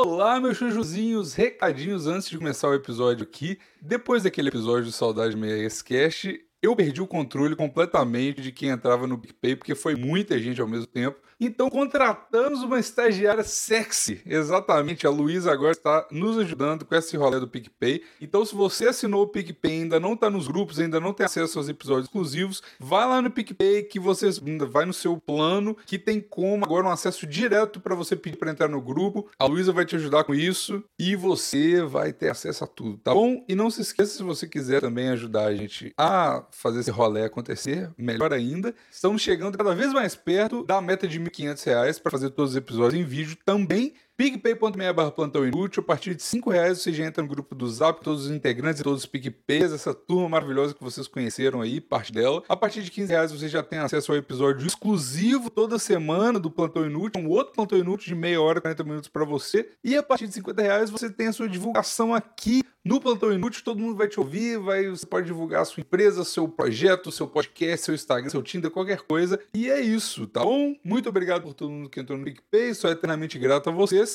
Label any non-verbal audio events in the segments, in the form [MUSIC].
Olá, meus chujuzinhos, recadinhos antes de começar o episódio aqui. Depois daquele episódio de Saudade Meia Cast, eu perdi o controle completamente de quem entrava no PicPay, porque foi muita gente ao mesmo tempo. Então contratamos uma estagiária sexy. Exatamente, a Luísa agora está nos ajudando com esse rolê do PicPay. Então, se você assinou o PicPay ainda não está nos grupos, ainda não tem acesso aos episódios exclusivos, vai lá no PicPay que você vai no seu plano, que tem como agora um acesso direto para você pedir para entrar no grupo. A Luísa vai te ajudar com isso e você vai ter acesso a tudo, tá bom? E não se esqueça, se você quiser também ajudar a gente a fazer esse rolê acontecer, melhor ainda, estamos chegando cada vez mais perto da meta de 1.500 reais para fazer todos os episódios em vídeo também. PicPay.me barra plantão inútil. A partir de 5 reais você já entra no grupo do Zap, todos os integrantes e todos os PicPays, essa turma maravilhosa que vocês conheceram aí, parte dela. A partir de 15 reais você já tem acesso ao episódio exclusivo toda semana do Plantão Inútil, um outro Plantão Inútil de meia hora, 40 minutos para você. E a partir de 50 reais você tem a sua divulgação aqui no Plantão Inútil, todo mundo vai te ouvir, vai, você pode divulgar a sua empresa, seu projeto, seu podcast, seu Instagram, seu Tinder, qualquer coisa. E é isso, tá bom? Muito obrigado por todo mundo que entrou no PicPay, sou eternamente grato a vocês.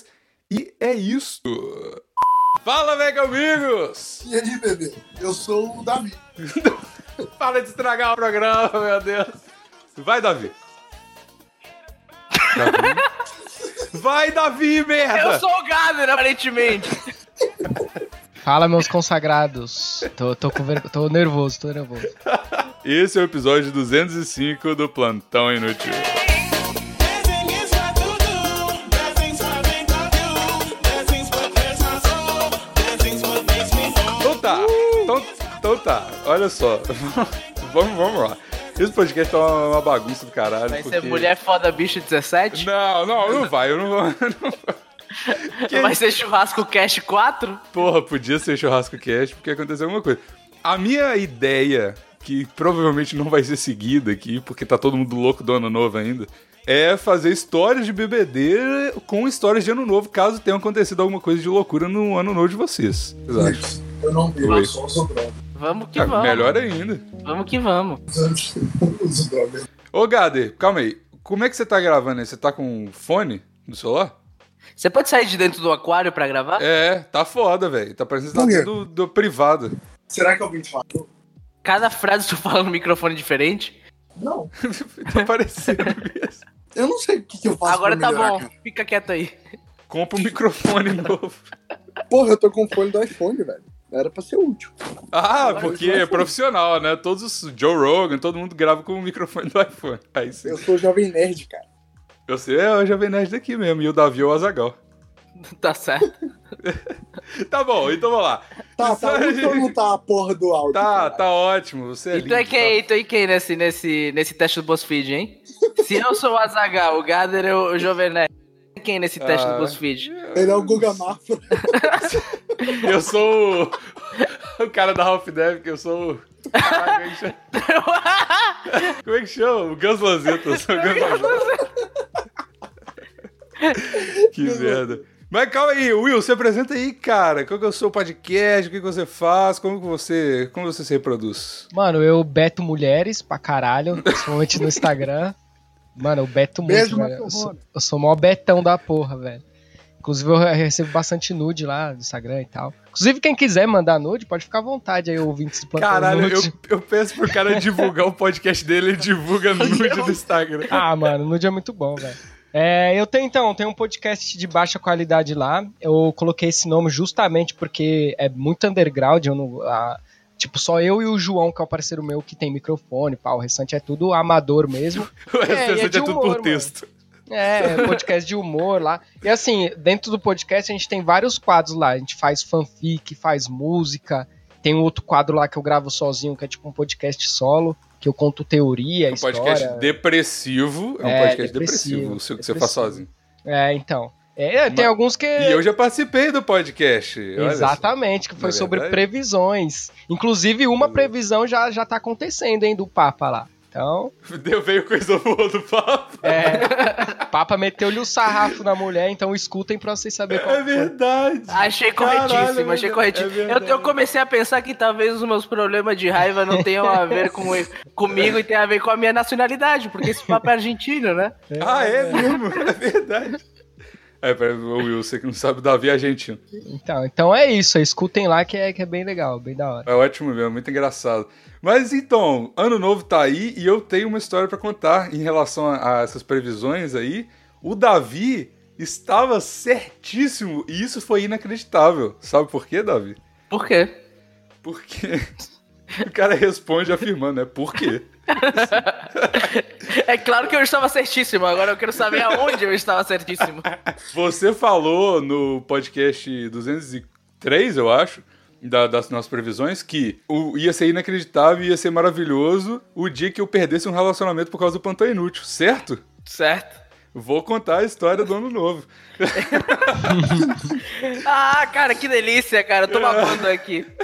E é isso. Fala, velho amigos! E aí, bebê? Eu sou o Davi. [LAUGHS] Para de estragar o programa, meu Deus. Vai, Davi. Davi? Vai, Davi, merda! Eu sou o Gader, aparentemente. Fala, meus consagrados. Tô, tô, ver... tô nervoso, tô nervoso. Esse é o episódio 205 do Plantão Inútil. Tá, olha só. [LAUGHS] vamos, vamos lá. Esse podcast tá uma, uma bagunça do caralho. Vai porque... ser Mulher Foda Bicho 17? Não, não, não [LAUGHS] vai, eu não vou. Não vou. Que- [LAUGHS] Vai ser Churrasco Cash 4? Porra, podia ser churrasco cast, porque aconteceu alguma coisa. A minha ideia, que provavelmente não vai ser seguida aqui, porque tá todo mundo louco do ano novo ainda, é fazer histórias de BBD com histórias de ano novo, caso tenha acontecido alguma coisa de loucura no ano novo de vocês. Exato. Eu não Oi. eu só droga. Vamos que Ah, vamos. melhor ainda. Vamos que vamos. Ô, Gader, calma aí. Como é que você tá gravando aí? Você tá com fone no celular? Você pode sair de dentro do aquário pra gravar? É, tá foda, velho. Tá parecendo que tá do, do privado. Será que alguém te falou? Cada frase tu fala no microfone diferente? Não. [LAUGHS] tá parecendo [LAUGHS] mesmo. Eu não sei o que, que eu faço Agora pra tá melhorar, bom. cara. Fica quieto aí. Compra um microfone [LAUGHS] novo. Porra, eu tô com o fone do iPhone, velho. Era pra ser útil. Ah, porque é profissional, né? Todos os Joe Rogan, todo mundo grava com o microfone do iPhone. Aí sim. Eu sou jovem nerd, cara. Você é o Jovem Nerd daqui mesmo, e o Davi é o Azagal. [LAUGHS] Tá certo. [LAUGHS] Tá bom, então vamos lá. Tá, tá aí. útil ou não tá a porra do áudio? Tá, cara? tá ótimo. Você é E tu é lindo, quem, tu é quem nesse, nesse, nesse teste do BuzzFeed, hein? [LAUGHS] Se eu sou o Azagal, o Gader é o Jovem Nerd. Quem nesse teste Ah. do BuzzFeed? Ele é o Guga Mafra. [LAUGHS] Eu sou o... [LAUGHS] o cara da Half Dev, que eu sou o... Caralho, como é que chama? Como é que chama? O Gus Lanzetta. Eu sou o Gus Lanzetta. [LAUGHS] que merda. Mas calma aí, Will, se apresenta aí, cara. Qual que é o seu podcast? O que que você faz? Como que você, como você se reproduz? Mano, eu beto mulheres pra caralho, principalmente no Instagram. Mano, eu beto muito, Beijo, velho. Eu sou, eu sou o maior betão da porra, velho. Inclusive, eu recebo bastante nude lá no Instagram e tal. Inclusive, quem quiser mandar nude, pode ficar à vontade aí, ouvintes do Plantão Caralho, Nude. eu, eu peço pro cara divulgar o podcast dele, ele divulga [LAUGHS] nude no Instagram. Ah, mano, nude é muito bom, velho. É, eu tenho então, tenho um podcast de baixa qualidade lá. Eu coloquei esse nome justamente porque é muito underground. Eu não, a- tipo, só eu e o João, que é o parceiro meu, que tem microfone, pá. O restante é tudo amador mesmo. [LAUGHS] O É, e é restante é, de tudo humor, por mano. texto. É, podcast de humor lá. E assim, dentro do podcast a gente tem vários quadros lá. A gente faz fanfic, faz música. Tem um outro quadro lá que eu gravo sozinho, que é tipo um podcast solo, que eu conto teoria, É um história. podcast depressivo. É um É, podcast depressivo, depressivo, o que você faz depressivo. sozinho. É, então. É, tem Mas- alguns que. E eu já participei do podcast. Exatamente, que foi Na sobre verdade- previsões. Inclusive, uma previsão já, já tá acontecendo, hein, do Papa lá. Então, Deu veio coisa boa do papo. é. Papa meteu-lhe o sarrafo na mulher, então escutem pra vocês saberem qual É verdade. Achei Caralho, corretíssimo, é achei corretíssimo. é eu, eu comecei a pensar que talvez os meus problemas de raiva não tenham a ver com, comigo e tenham a ver com a minha nacionalidade, porque esse papo é argentino, né? Ah, é mesmo? É verdade. É, pra o Will, você que não sabe, o Davi é argentino. Então, então é isso. Escutem lá que é, que é bem legal, bem da hora. É ótimo mesmo, muito engraçado. Mas então, ano novo tá aí e eu tenho uma história pra contar em relação a, a essas previsões aí. O Davi estava certíssimo e isso foi inacreditável. Sabe por quê, Davi? Por quê? Porque [LAUGHS] o cara responde afirmando, né? Por quê? [LAUGHS] É claro que eu estava certíssimo, agora eu quero saber aonde eu estava certíssimo. Você falou no podcast 203, eu acho, da- das nossas previsões, que o, ia ser inacreditável, ia ser maravilhoso o dia que eu perdesse um relacionamento por causa do plantão inútil, certo? Certo? Vou contar a história do ano novo. [LAUGHS] Ah, cara, que delícia, cara. Eu tô babando aqui. [LAUGHS]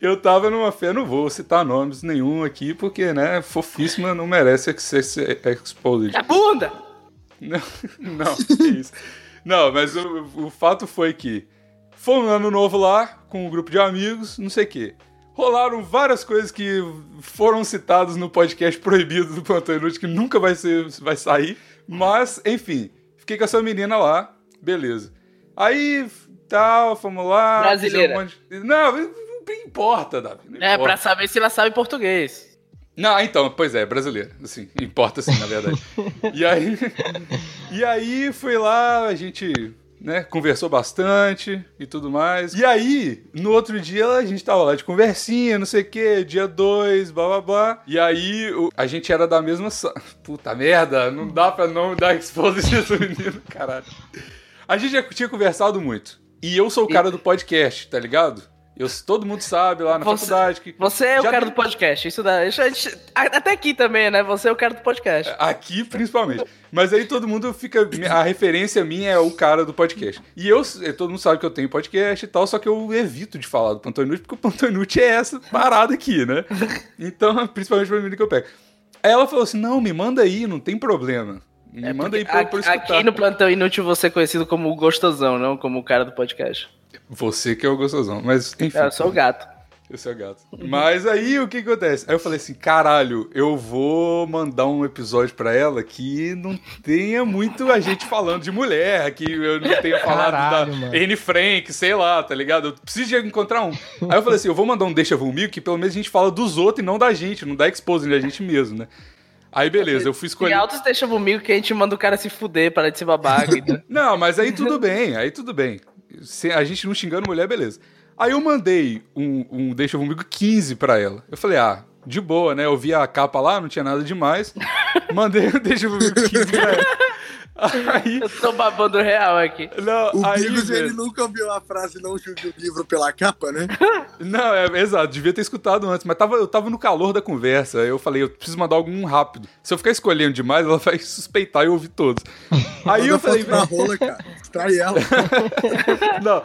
Eu tava numa fé, não vou citar nomes nenhum aqui, porque, né, fofíssima não merece ser, exposed. É bunda! Não, [LAUGHS] não, que isso. Não, mas o, o fato foi que foi um ano novo lá, com um grupo de amigos, não sei o quê. Rolaram várias coisas que foram citadas no podcast proibido do Plantão Inútil, que nunca vai, ser, vai sair. Mas, enfim, fiquei com essa menina lá, beleza. Aí, tal, fomos lá. Brasileira. um monte não importa, Davi. não É, importa. pra saber se ela sabe português. Não, então, pois é, brasileiro. Assim, importa sim, na verdade. e aí. E aí fui lá, a gente, né, conversou bastante e tudo mais. E aí, no outro dia, a gente tava lá de conversinha, não sei o quê, dia 2, blá blá blá. E aí, o- a gente era da mesma. sa- Puta merda, não dá pra não dar exposição menino, caralho. A gente já tinha conversado muito. E eu sou o cara do podcast, tá ligado? Eu, todo mundo sabe lá na Você- faculdade que. Você é o cara tem- do podcast. Isso dá. isso a gente- a- até aqui também, né? Você é o cara do podcast. Aqui, principalmente. Mas aí todo mundo fica. A referência minha é o cara do podcast. E eu, todo mundo sabe que eu tenho podcast e tal, só que eu evito de falar do Plantão Inútil, porque o Plantão Inútil é essa parada aqui, né? Então, [LAUGHS] principalmente pra mim que eu pego. Aí ela falou assim: não, me manda aí, não tem problema. Me manda aí pra, eu- pra escutar. aqui no Plantão Inútil você é conhecido como o gostosão, não como o cara do podcast. Você que é o gostosão. Mas, enfim. É, eu sou o gato. Eu sou gato. Mas aí o que acontece? Aí eu falei assim: caralho, eu vou mandar um episódio pra ela que não tenha muito a gente falando de mulher, que eu não tenha falado Caralho, da mano. Anne Frank, sei lá, tá ligado? Eu preciso de encontrar um. Aí eu falei assim: eu vou mandar um Deixa Vulmigo que pelo menos a gente fala dos outros e não da gente, não dá exposing da gente mesmo, né? Aí beleza, eu fui E escolher. altos deixa comigo que a gente manda o cara se fuder para de ser babaca. [LAUGHS] então. Não, mas aí tudo bem, aí tudo bem. Se a gente não xingando mulher, beleza. Aí eu mandei um, um Deixa Comigo 15 pra ela. Eu falei, ah, de boa, né? Eu vi a capa lá, não tinha nada demais. [LAUGHS] Mandei um Deixa Comigo 15 pra ela. Aí, Eu tô babando real aqui. não, O aí, Bigos, ele nunca ouviu a frase não julgue o livro pela capa, né? [LAUGHS] Não, é exato, devia ter escutado antes, mas tava, eu tava no calor da conversa. aí Eu falei, eu preciso mandar algum rápido. Se eu ficar escolhendo demais, ela vai [LAUGHS] suspeitar e ouvir todos. Aí Manda eu falei, na rola, cara. Trai ela. [LAUGHS] não.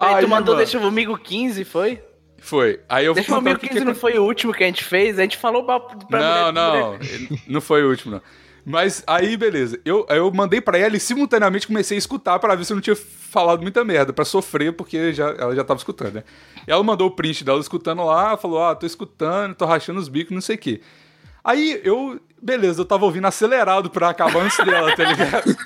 Aí, tu mandou mano, Deixa Comigo 15, foi? Foi. Aí eu Deixa Comigo o que 15 que não foi o último que a gente fez, a gente falou pra, pra não, mulher- não, mulher- não foi o último, não. Mas aí, beleza. Eu, eu mandei pra ela e simultaneamente comecei a escutar pra ver se eu não tinha falado muita merda, pra sofrer, porque já, ela já tava escutando, né? E ela mandou o print dela escutando lá, falou: Ah, tô escutando, tô rachando os bicos, não sei o quê. Aí eu, beleza, eu tava ouvindo acelerado pra acabar antes dela, tá ligado?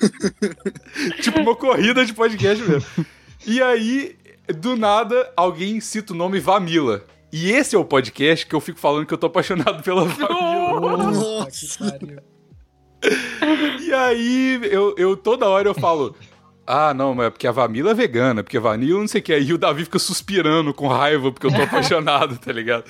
[LAUGHS] tipo uma corrida de podcast mesmo. E aí, do nada, alguém cita o nome Vamila. E esse é o podcast que eu fico falando que eu tô apaixonado pela Vamila. Nossa, que pariu. E aí, eu, eu toda hora eu falo. Ah, não, mas é porque a Vamila é vegana, porque a Vanilla não sei o que. Aí o Davi fica suspirando com raiva porque eu tô [LAUGHS] apaixonado, tá ligado?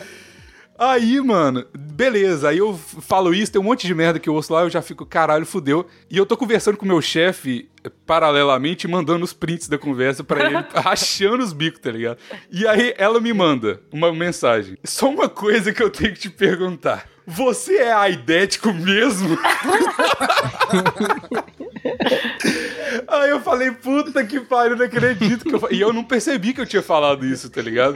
Aí, mano, beleza. Aí eu falo isso, tem um monte de merda que eu ouço lá, eu já fico, caralho, fudeu. E eu tô conversando com o meu chefe paralelamente, mandando os prints da conversa pra ele, [LAUGHS] rachando os bicos, tá ligado? E aí ela me manda uma mensagem. Só uma coisa que eu tenho que te perguntar. Você é aidético mesmo? [LAUGHS] Aí eu falei, puta que pariu, não acredito que eu fa-" E eu não percebi que eu tinha falado isso, tá ligado?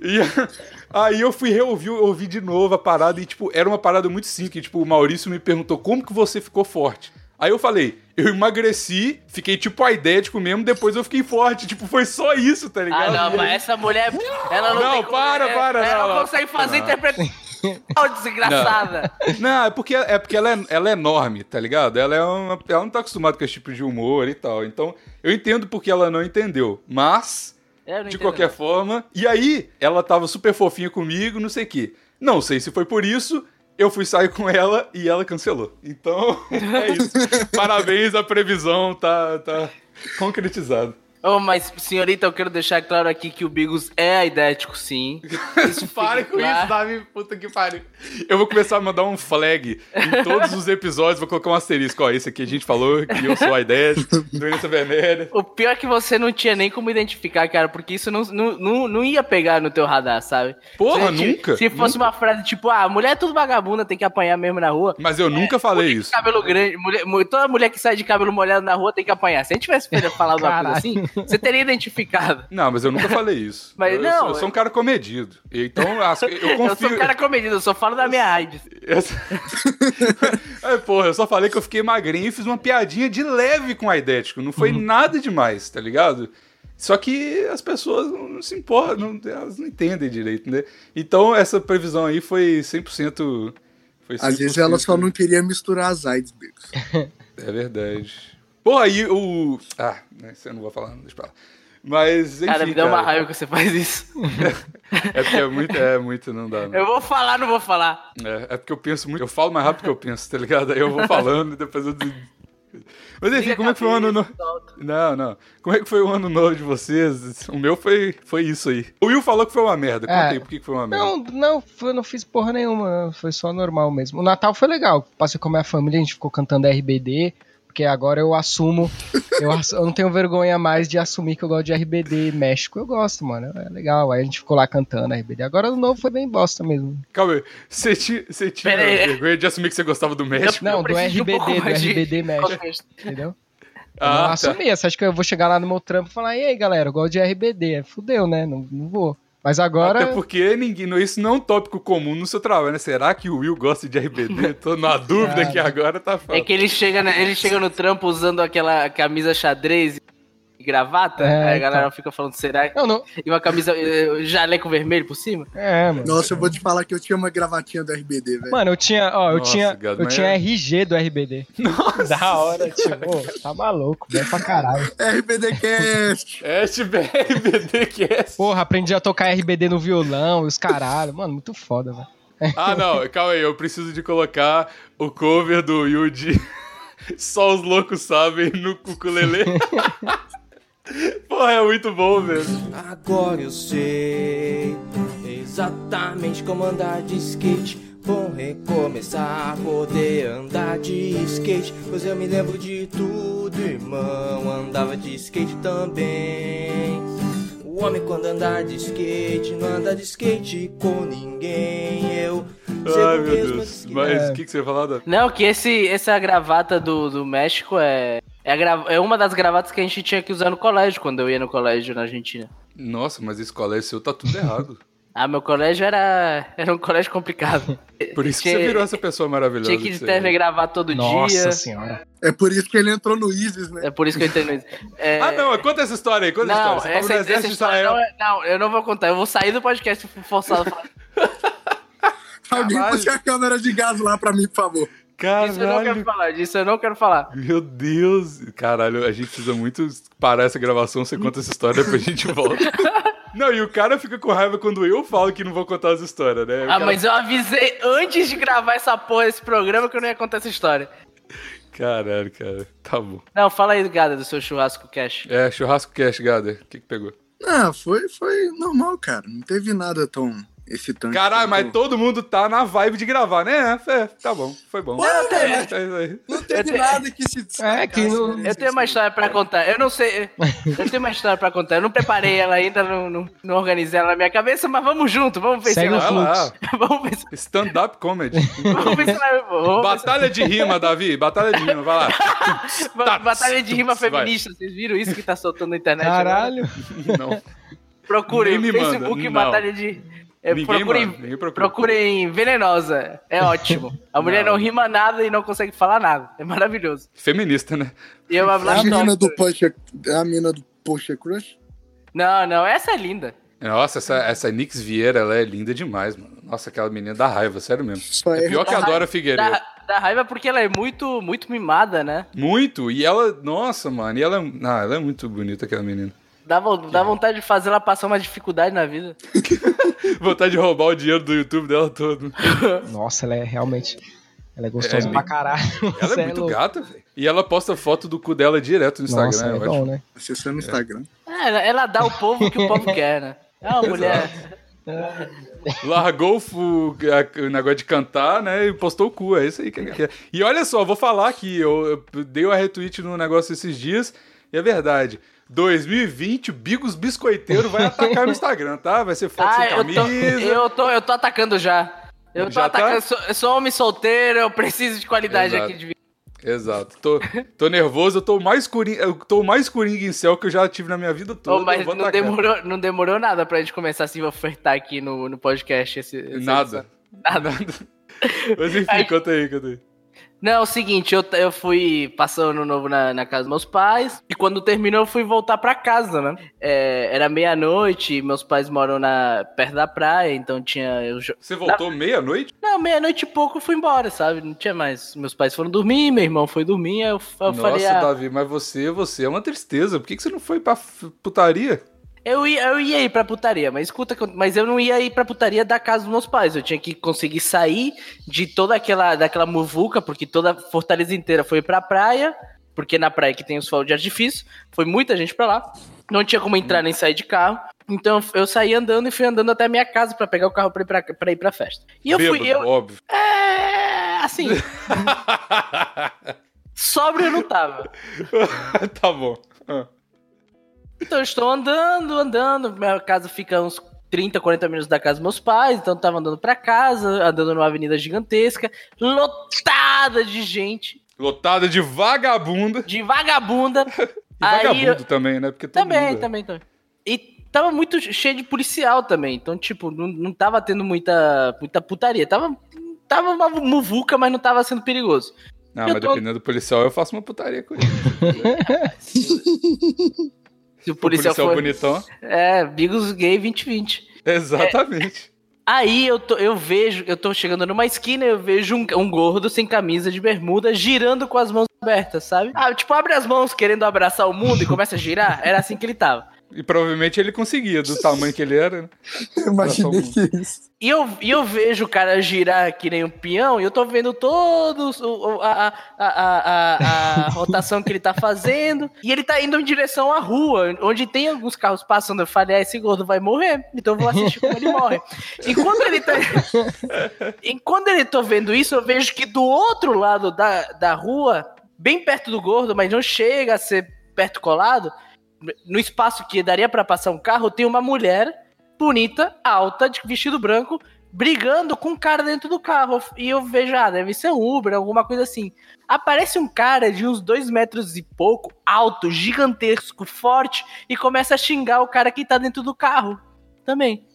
E [LAUGHS] aí eu fui reouvir, ouvi de novo a parada e, tipo, era uma parada muito simples. que, Tipo, o Maurício me perguntou como que você ficou forte. Aí eu falei, eu emagreci, fiquei tipo aidético mesmo, depois eu fiquei forte. Tipo, foi só isso, tá ligado? Ah, não, mas essa mulher. Ela não, Não, tem como- para, é- para, Ela não, consegue fazer interpretação. [LAUGHS] Ô, desgraçada! Não, é porque, é porque ela, é, ela é enorme, tá ligado? Ela, é uma, ela não tá acostumada com esse tipo de humor e tal. Então, eu entendo porque ela não entendeu. Mas, Eu não de qualquer não. forma. E aí, ela tava super fofinha comigo, não sei o quê. Não sei se foi por isso. Eu fui sair com ela e ela cancelou. Então, [LAUGHS] é isso. Parabéns, a previsão tá, tá concretizada. Ô, mas, senhorita, eu quero deixar claro aqui que o Bigos é aidético, sim. [LAUGHS] Isso Pare com claro. isso, Davi. Puta que pariu. Eu vou começar a mandar um flag em todos os episódios. Vou colocar um asterisco. Ó, esse aqui a gente falou que eu sou a ideia, doença venérea. O pior é que você não tinha nem como identificar, cara, porque isso não, não, não, não ia pegar no teu radar, sabe? Porra, Se- nunca. Se fosse uma frase tipo, ah, mulher é tudo vagabunda, tem que apanhar mesmo na rua. Mas eu nunca falei isso. Cabelo grande, mulher, mu- toda mulher que sai de cabelo molhado na rua tem que apanhar. Se a gente tivesse falado uma coisa assim, você teria identificado. Não, mas eu nunca falei isso. [LAUGHS] Mas eu, não, sou, eu sou um cara comedido. Então, as- eu Eu confio. sou um cara comedido, eu só falo da minha AIDS. [LAUGHS] É, porra, eu só falei que eu fiquei magrinho e fiz uma piadinha de leve com a idético. Não foi nada demais, tá ligado? Só que as pessoas não, se importam, não- elas não entendem direito, né? Então essa previsão aí foi 100%. Foi 100% Às vezes ela só não queria misturar as AIDS, Bigos. É verdade. Pô, aí o. Ah, né, isso eu não vou falar, não, deixa pra lá. Mas, enfim. Cara, me dá uma cara, raiva que você faz isso. [LAUGHS] É porque é muito, é muito, não dá. Não. Eu vou falar, não vou falar. É, é porque eu penso muito. Eu falo mais rápido que eu penso, tá ligado? Aí eu vou falando e depois eu. Mas enfim, Liga como é que foi o ano novo? Não, não. Como é que foi o ano novo de vocês? O meu foi, foi isso aí. O Will falou que foi uma merda. Conta É. aí por que que foi uma merda. Não, não, eu não fiz porra nenhuma, foi só normal mesmo. O Natal foi legal, passei com a minha família, a gente ficou cantando RBD, porque agora eu assumo, eu, ass- eu não tenho vergonha mais de assumir que eu gosto de RBD México, eu gosto, mano, é legal. Aí a gente ficou lá cantando RBD. Agora o novo foi bem bosta mesmo. Calma aí. Você tinha, vergonha de assumir que você gostava do México? Não, Eu do um RBD, pouco do RBD México, entendeu? Eu Ah, não tá. assumia, você acha que eu vou chegar lá no meu trampo e falar, e aí galera, eu gosto de RBD? Fudeu, né? Não, não vou. Mas agora. Até porque ninguém, não- isso não é um tópico comum no seu trabalho, né? Será que o Will gosta de RBD? Tô na dúvida [LAUGHS] que agora tá É falando. que ele chega, na- ele chega no trampo usando aquela camisa xadrez e gravata. É, aí a galera então. fica falando, será? Não, não. E uma camisa, eh, jaleco vermelho por cima? É, mano. Nossa, eu vou te faar que eu tinha uma gravatinha do RBD, velho. Mano, eu tinha, ó, eu Nossa, tinha, eu tinha é- RG do RBD. Nossa. Da hora, tipo, tá maluco, bem pra caralho. RBD Cast! SBRBD [LAUGHS] que é. Porra, aprendi a tocar RBD no violão e os caralho. Mano, muito foda, velho. Ah, não, calma aí, eu preciso de colocar o cover do Yuji. [LAUGHS] Só os loucos sabem no [LAUGHS] ukulele. Porra, é muito bom, velho. Agora eu sei exatamente como andar de skate. Bom recomeçar, poder andar de skate. Pois eu me lembro de tudo, irmão. Andava de skate também. O homem quando anda de skate, não anda de skate com ninguém. Eu sei Ai, meu mesmo Deus. skate. Mas o que, que você ia falar? Não, que esse, essa gravata do, do México é, é, gra- é uma das gravatas que a gente tinha que usar no colégio, quando eu ia no colégio na Argentina. Nossa, mas esse colégio seu tá tudo errado. [LAUGHS] Ah, meu colégio era, era um colégio complicado. [LAUGHS] Por isso que Tinha- você virou essa pessoa maravilhosa. Tinha que ter é. gravar todo Nossa dia. senhora. É por isso que ele entrou no ISIS, né? É por isso que eu entendo isso. É, [LAUGHS] Ah, não, conta essa história aí, conta Não, essa história. Você essa, no essa exército de história Israel. não, é- não, eu não vou contar. Eu vou sair do podcast forçado a falar. Alguém puxa a câmera de gás lá pra mim, por favor. Disso eu não quero Caralho. falar, disso eu não quero falar. Meu Deus. Caralho, a gente precisa muito parar essa gravação, você conta essa história, depois a gente volta. [LAUGHS] Não, e o cara fica com raiva quando eu falo que não vou contar as histórias, né? O Ah, cara- mas eu avisei antes de gravar essa porra, esse programa, que eu não ia contar essa história. Caralho, cara. Tá bom. Não, fala aí, Gada, do seu churrasco cash. É, churrasco cash, Gader. O que que pegou? Ah, foi, foi normal, cara. Não teve nada tão excitante. Caralho, mas todo mundo tá na vibe de gravar, né? É, tá bom, foi bom. Não, É, é, é isso aí. Não teve nada que se É, que não- Eu tenho uma história pra contar. Eu não sei. Eu tenho uma história pra contar. Eu não preparei ela ainda, não, não, não organizei ela na minha cabeça, mas vamos junto, vamos ver Segue se o ela. Vai fluxo. [LAUGHS] Vamos ver se, Stand-up comedy. vamos ver se ela. Vamos Batalha de rima, Davi. Batalha de rima, vai lá. Ba- Batalha de rima Vai. feminista, vocês viram isso que tá soltando na internet? agora? Caralho. Não. Procurem, Facebook, batalha de. É, Ninguém procurem, procurem Venenosa. É [LAUGHS] ótimo. A mulher não. Não. rima nada e não consegue falar nada. É maravilhoso. Feminista, né? E É a Blast mina Talk. do Porsche. É a mina do Porsche Crush? Não, não, essa é linda. Nossa, essa, essa Nix Vieira, ela é linda demais, mano. Nossa, aquela menina dá raiva, sério mesmo. Só É é pior que a Dora Figueiredo. Dá, dá raiva porque ela é muito, muito mimada, né? Muito. E ela, nossa, mano. E ela, ah, ela é muito bonita, aquela menina. Dá, dá vontade de fazer ela passar uma dificuldade na vida. [LAUGHS] [LAUGHS] Vontade de roubar o dinheiro do YouTube dela todo. Nossa, ela é realmente. Ela é gostosa É, pra caralho. Ela Cê é muito louco. gata, velho. E ela posta foto do cu dela direto no Instagram. Nossa, é eu bom, acho. né? acessando o Instagram. É, ela, ela dá ao povo o que o povo [LAUGHS] quer, né? É uma mulher. Largou o, a- o negócio de cantar, né? E postou o cu. É isso aí que ele quer. E olha só, vou falar aqui. Eu, eu dei uma retweet no negócio esses dias. E é verdade. 2020, o Bigos Biscoiteiro vai atacar no Instagram, tá? Vai ser foto Ah, sem eu camisa. tô, eu, tô, eu tô atacando já. Eu tô Já tá? atacando. Sou, eu sou homem solteiro, eu preciso de qualidade Exato. aqui de vida. Exato. Tô, tô nervoso, eu tô mais coringa, eu tô mais coringa em céu que eu já tive na minha vida toda. Ô, mas eu não atacar. demorou, não demorou nada pra gente começar assim a ofertar aqui no, no podcast. Esse, essa Nada. edição. Nada. [LAUGHS] Mas enfim, Aí- conta aí, conta aí. Não, é o seguinte, eu, eu fui passando ano novo na, na casa dos meus pais, e quando terminou eu fui voltar pra casa, né? É, era meia-noite, meus pais moram na, perto da praia, então tinha... Eu, Você voltou meia-noite? não, meia-noite e pouco eu fui embora, sabe? Não tinha mais. Meus pais foram dormir, meu irmão foi dormir, aí eu, eu Nossa, falei, ah, Davi, mas você, você é uma tristeza. Por que, que você não foi pra putaria? Eu ia, eu ia ir pra putaria, mas escuta, mas eu não ia ir pra putaria da casa dos meus pais. Eu tinha que conseguir sair de toda aquela daquela muvuca, porque toda Fortaleza inteira foi pra praia, porque na praia que tem os fogos de artifício, foi muita gente pra lá. Não tinha como entrar nem sair de carro. Então eu saí andando e fui andando até a minha casa pra pegar o carro pra ir pra, pra ir pra festa. E eu fui. Bêbado, Eu, óbvio. é, assim, [LAUGHS] sóbrio eu não tava. [LAUGHS] tá bom. Ah. Então eu estou andando, andando. Minha casa fica uns 30, 40 minutos da casa dos meus pais. Então eu tava andando pra casa, andando numa avenida gigantesca, lotada de gente, Lotada de vagabunda. de vagabunda. [LAUGHS] E Aí vagabundo eu- também, né? Porque Também, mundo é. também, também. E tava muito cheio de policial também. Então, tipo, não, não tava tendo muita, muita putaria. Tava, tava uma muvuca, mas não tava sendo perigoso. Não, Eu mas tô- dependendo do policial, eu faço uma putaria com ele. [LAUGHS] Se o O policial, policial for. bonitão. É, Bigos Gay 2020. Exatamente. Aí eu, tô- eu vejo, eu tô chegando numa esquina, eu vejo um, um gordo sem camisa de bermuda girando com as mãos abertas, sabe? Ah, tipo, abre as mãos querendo abraçar o mundo e começa a girar. Era assim que ele tava. E provavelmente ele conseguia, do tamanho que ele era. né? Eu imaginei que isso. E eu, e eu vejo o cara girar que nem um peão e eu tô vendo todos o, o- a, a, a, a, a [LAUGHS] rotação que ele tá fazendo. E ele tá indo em direção à rua, onde tem alguns carros passando. Eu falei, ah, esse gordo vai morrer. Então eu vou assistir como ele morre. Enquanto ele tá. [LAUGHS] Enquanto ele tô vendo isso, eu vejo que do outro lado da, da rua, bem perto do gordo, mas não chega a ser perto colado, no espaço que daria pra passar um carro, tem uma mulher bonita, alta, de vestido branco, brigando com um cara dentro do carro. E eu vejo, ah, deve ser um Uber, alguma coisa assim. Aparece um cara de uns dois metros e pouco, alto, gigantesco, forte, e começa a xingar o cara que tá dentro do carro também.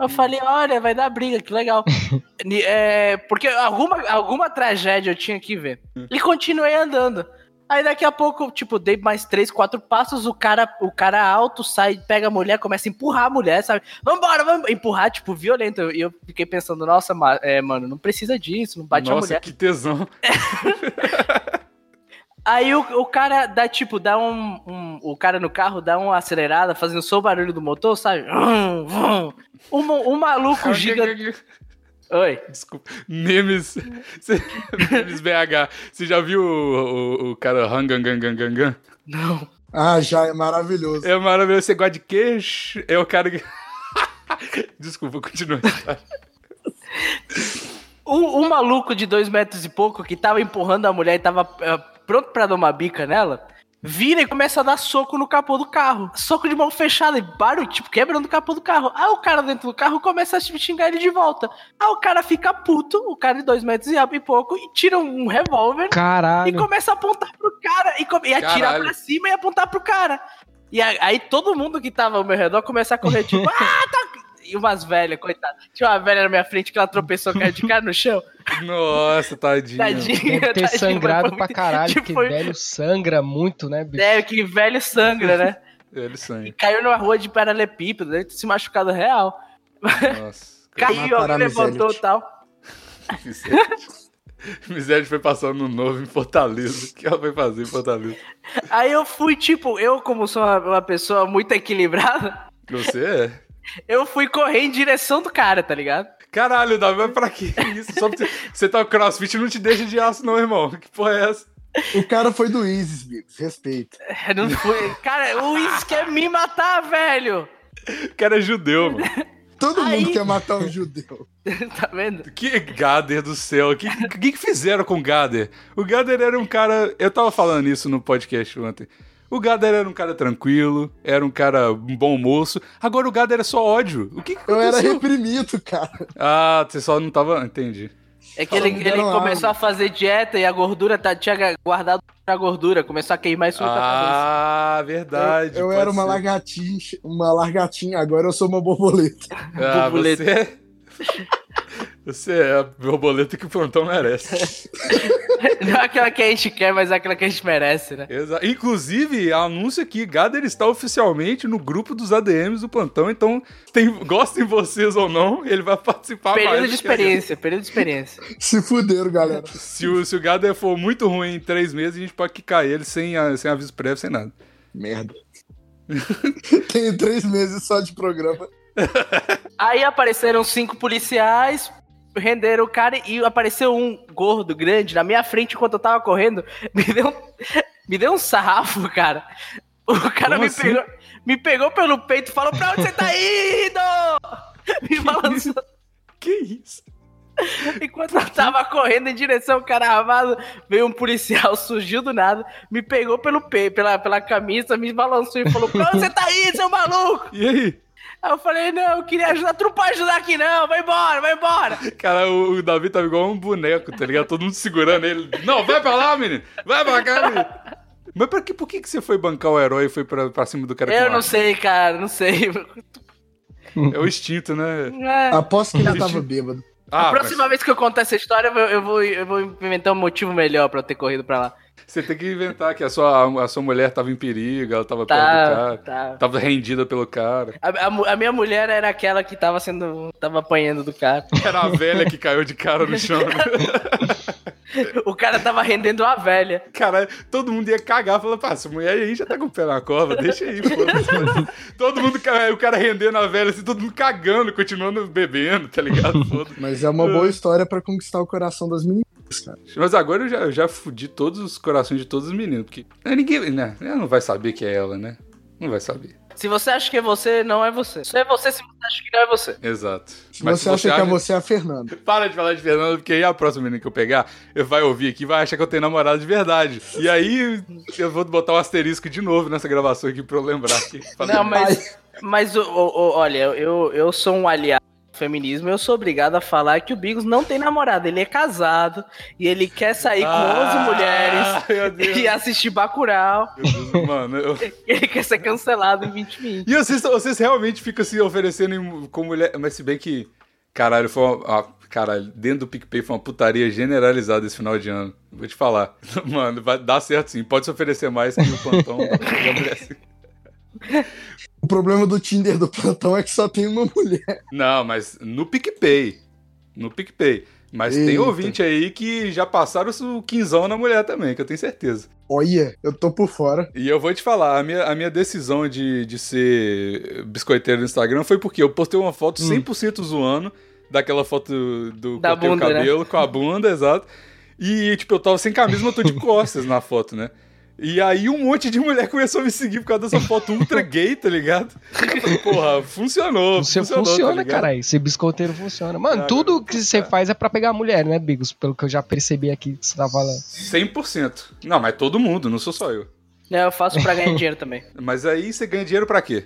Eu falei, olha, vai dar briga, que legal. [LAUGHS] É, porque alguma, alguma tragédia eu tinha que ver. E continuei andando. Aí daqui a pouco, tipo, dei mais três, quatro passos, o cara, o cara alto sai, pega a mulher, começa a empurrar a mulher, sabe? Vambora, vamos empurrar, tipo, violento. E eu fiquei pensando, nossa, é, mano, não precisa disso, não bate a Nossa, mulher. que tesão. [LAUGHS] Aí o, o cara dá, tipo, dá um, um- O cara no carro dá uma acelerada, fazendo só o barulho do motor, sabe? Um, ma- um maluco [LAUGHS] gigante. [LAUGHS] Oi. Desculpa. Memes. [LAUGHS] Memes BH. Você já viu o, o, o cara Hangangangangangan? Não. Ah, já é maravilhoso. É maravilhoso. Você gosta de queijo? É o cara que. [LAUGHS] Desculpa, continua. Um, um maluco de dois metros e pouco que tava empurrando a mulher e tava eh, pronto pra dar uma bica nela, vira e começa a dar soco no capô do carro. Soco de mão fechada e barulho, tipo, quebrando o capô do carro. Aí o cara dentro do carro começa a xingar ele de volta. Aí o cara fica puto, o cara de dois metros e pouco, e tira um revólver e Caralho. começa a apontar pro cara e, e atira Caralho. pra cima e apontar pro cara. E aí todo mundo que tava ao meu redor começa a correr, tipo, [LAUGHS] ah, tá. E umas velhas, coitada. Tinha uma velha na minha frente que ela tropeçou, caiu de cara no chão. [LAUGHS] Nossa, tadinho. Tadinha. Deve ter tadinha, sangrado pra muito- caralho, tipo, porque velho sangra muito, né, bicho? É, que velho sangra, né? Ele sangue. Caiu numa rua de paralelepípedo, deve ter se machucado real. Nossa. [LAUGHS] Caiu, alguém levantou e [LAUGHS] Miséria. tal. Miséria foi passando no novo em Fortaleza. O que ela foi fazer em Fortaleza? Aí eu fui, tipo, eu como sou uma, uma pessoa muito equilibrada, Você é. Eu fui correr em direção do cara, tá ligado? Caralho, Davi, mas pra que isso? Só porque você tá o crossfit não te deixa de aço, não, irmão. Que porra é essa? O cara foi do Isis, Bigos. Respeito. Eu Não fui. Cara, o Luiz quer me matar, velho. O cara é judeu, mano. Todo Aí- mundo quer matar um judeu. [LAUGHS] tá vendo? Que Gader do céu. O que, que, que fizeram com o Gader? O Gader era um cara. Eu tava falando isso no podcast ontem. O Gader era um cara tranquilo, era um cara um bom moço. Agora o Gader é só ódio. O que, que Eu era reprimido, cara. Ah, você só não tava. Entendi. É que ele, Só ele deram começou a fazer dieta e a gordura tá, tinha guardado a gordura, começou a queimar isso na cabeça. Ah, verdade. Eu pode era uma ser. largatinha, uma largatinha, agora eu sou uma borboleta. Ah, borboleta. você. [LAUGHS] Você é a borboleta que o plantão merece. [LAUGHS] Não é aquela que a gente quer, mas é aquela que a gente merece, né? Exa- Inclusive, anúncio aqui, Gader está oficialmente no grupo dos ADMs do plantão, então tem, gostem vocês ou não, ele vai participar Período mais de experiência, período de experiência. [LAUGHS] Se fuderam, galera. Se o, se o Gader for muito ruim em três meses, a gente pode quicar ele sem, a- sem aviso prévio, sem nada. Merda. Tenho três meses só de programa. Aí apareceram cinco policiais, renderam o cara e apareceu um gordo grande na minha frente enquanto eu tava correndo. [LAUGHS] Me deu um, me deu um sarrafo, cara. O cara Como me, assim? pegou, me pegou pelo peito e falou: Pra onde você tá indo? [LAUGHS] Me balançou. Que isso? Enquanto eu tava correndo em direção ao cara armado, veio um policial, [LAUGHS] surgiu do nada, me pegou pelo peito, pela, pela camisa, me balançou e falou: Pra onde você tá indo, seu maluco? E aí? Aí eu falei: Não, eu queria ajudar, tu não pode ajudar aqui não, vai embora, vai embora. Cara, o, o Davi tava igual um boneco, tá ligado? Todo mundo segurando ele. Não, vai pra lá, menino! Vai pra cá, menino! Mas pra que, por que, que você foi bancar o herói e foi pra, pra cima do cara Eu não sei, cara, não sei. É o instinto, né? É. Aposto que ele tava bêbado. Ah, a próxima vez que eu contar essa história, eu vou, eu vou, eu vou inventar um motivo melhor pra eu ter corrido pra lá. Você tem que inventar que a sua, a sua mulher tava em perigo, ela tava perto do Tá, cara. tá. Tava rendida pelo cara. A, a a minha mulher era aquela que tava sendo. tava apanhando do cara. [LAUGHS] Era a velha que caiu de cara no chão. né? [LAUGHS] O cara tava rendendo a velha. Caralho, todo mundo ia cagar, falando, pá, essa mulher aí já tá com o pé na cova, deixa aí, foda-se. [LAUGHS] todo mundo, o cara rendendo a velha, assim, todo mundo cagando, continuando bebendo, tá ligado? Mas é uma boa história pra conquistar o coração das meninas, cara. [LAUGHS] Mas agora eu já, eu já fudi todos os corações de todos os meninos, porque né, ninguém, né, ela não vai saber que é ela, né? Não vai saber. Se você acha que é você, não é você. Só é você se você acha que não é você. Exato. Se você acha que é você, é a Fernanda. [LAUGHS] Para de falar de Fernanda, porque aí a próxima menina que eu pegar, eu vai ouvir aqui e vai achar que eu tenho namorado de verdade. E aí eu vou botar um asterisco de novo nessa gravação aqui pra eu lembrar aqui. Não, mas. Mas, o- o- olha, eu, eu sou um aliado do feminismo, eu sou obrigado a falar que o Bigos não tem namorada. Ele é casado e ele quer sair com 11 Ah, mulheres [LAUGHS] e assistir Bacurau. Deus, Mano, eu... [LAUGHS] Ele quer ser cancelado em 2020. E vocês, vocês realmente ficam se oferecendo com mulher. Mas se bem que. Caralho, foi uma. ah, caralho, dentro do PicPay foi uma putaria generalizada esse final de ano. Vou te falar. [LAUGHS] Mano, vai dar certo sim. Pode se oferecer mais que o plantão. mulher. O problema do Tinder do plantão é que só tem uma mulher. Não, mas no PicPay. No PicPay. Mas tem Eita. ouvinte aí que já passaram o quinzão na mulher também, que eu tenho certeza. Olha, eu tô por fora. E eu vou te falar, a minha, a minha decisão de, de ser biscoiteiro no Instagram foi porque eu postei uma foto 100% zoando, daquela foto do Da cortei o bunda, né? cabelo com a bunda, [LAUGHS] exato. E, tipo, eu tava sem camisa, mas eu tô de [LAUGHS] costas na foto, né? E aí um monte de mulher começou a me seguir por causa dessa foto ultra gay, tá ligado? Porra, funcionou. Você funcionou, funciona, tá ligado? cara. Esse biscoiteiro funciona. Mano, Ah, tudo cara, que você faz é pra pegar a mulher, né, Bigos? Pelo que eu já percebi aqui que você tá falando. 100%. Não, mas todo mundo, não sou só eu. Não, eu faço pra ganhar [LAUGHS] dinheiro também. Mas aí você ganha dinheiro pra quê?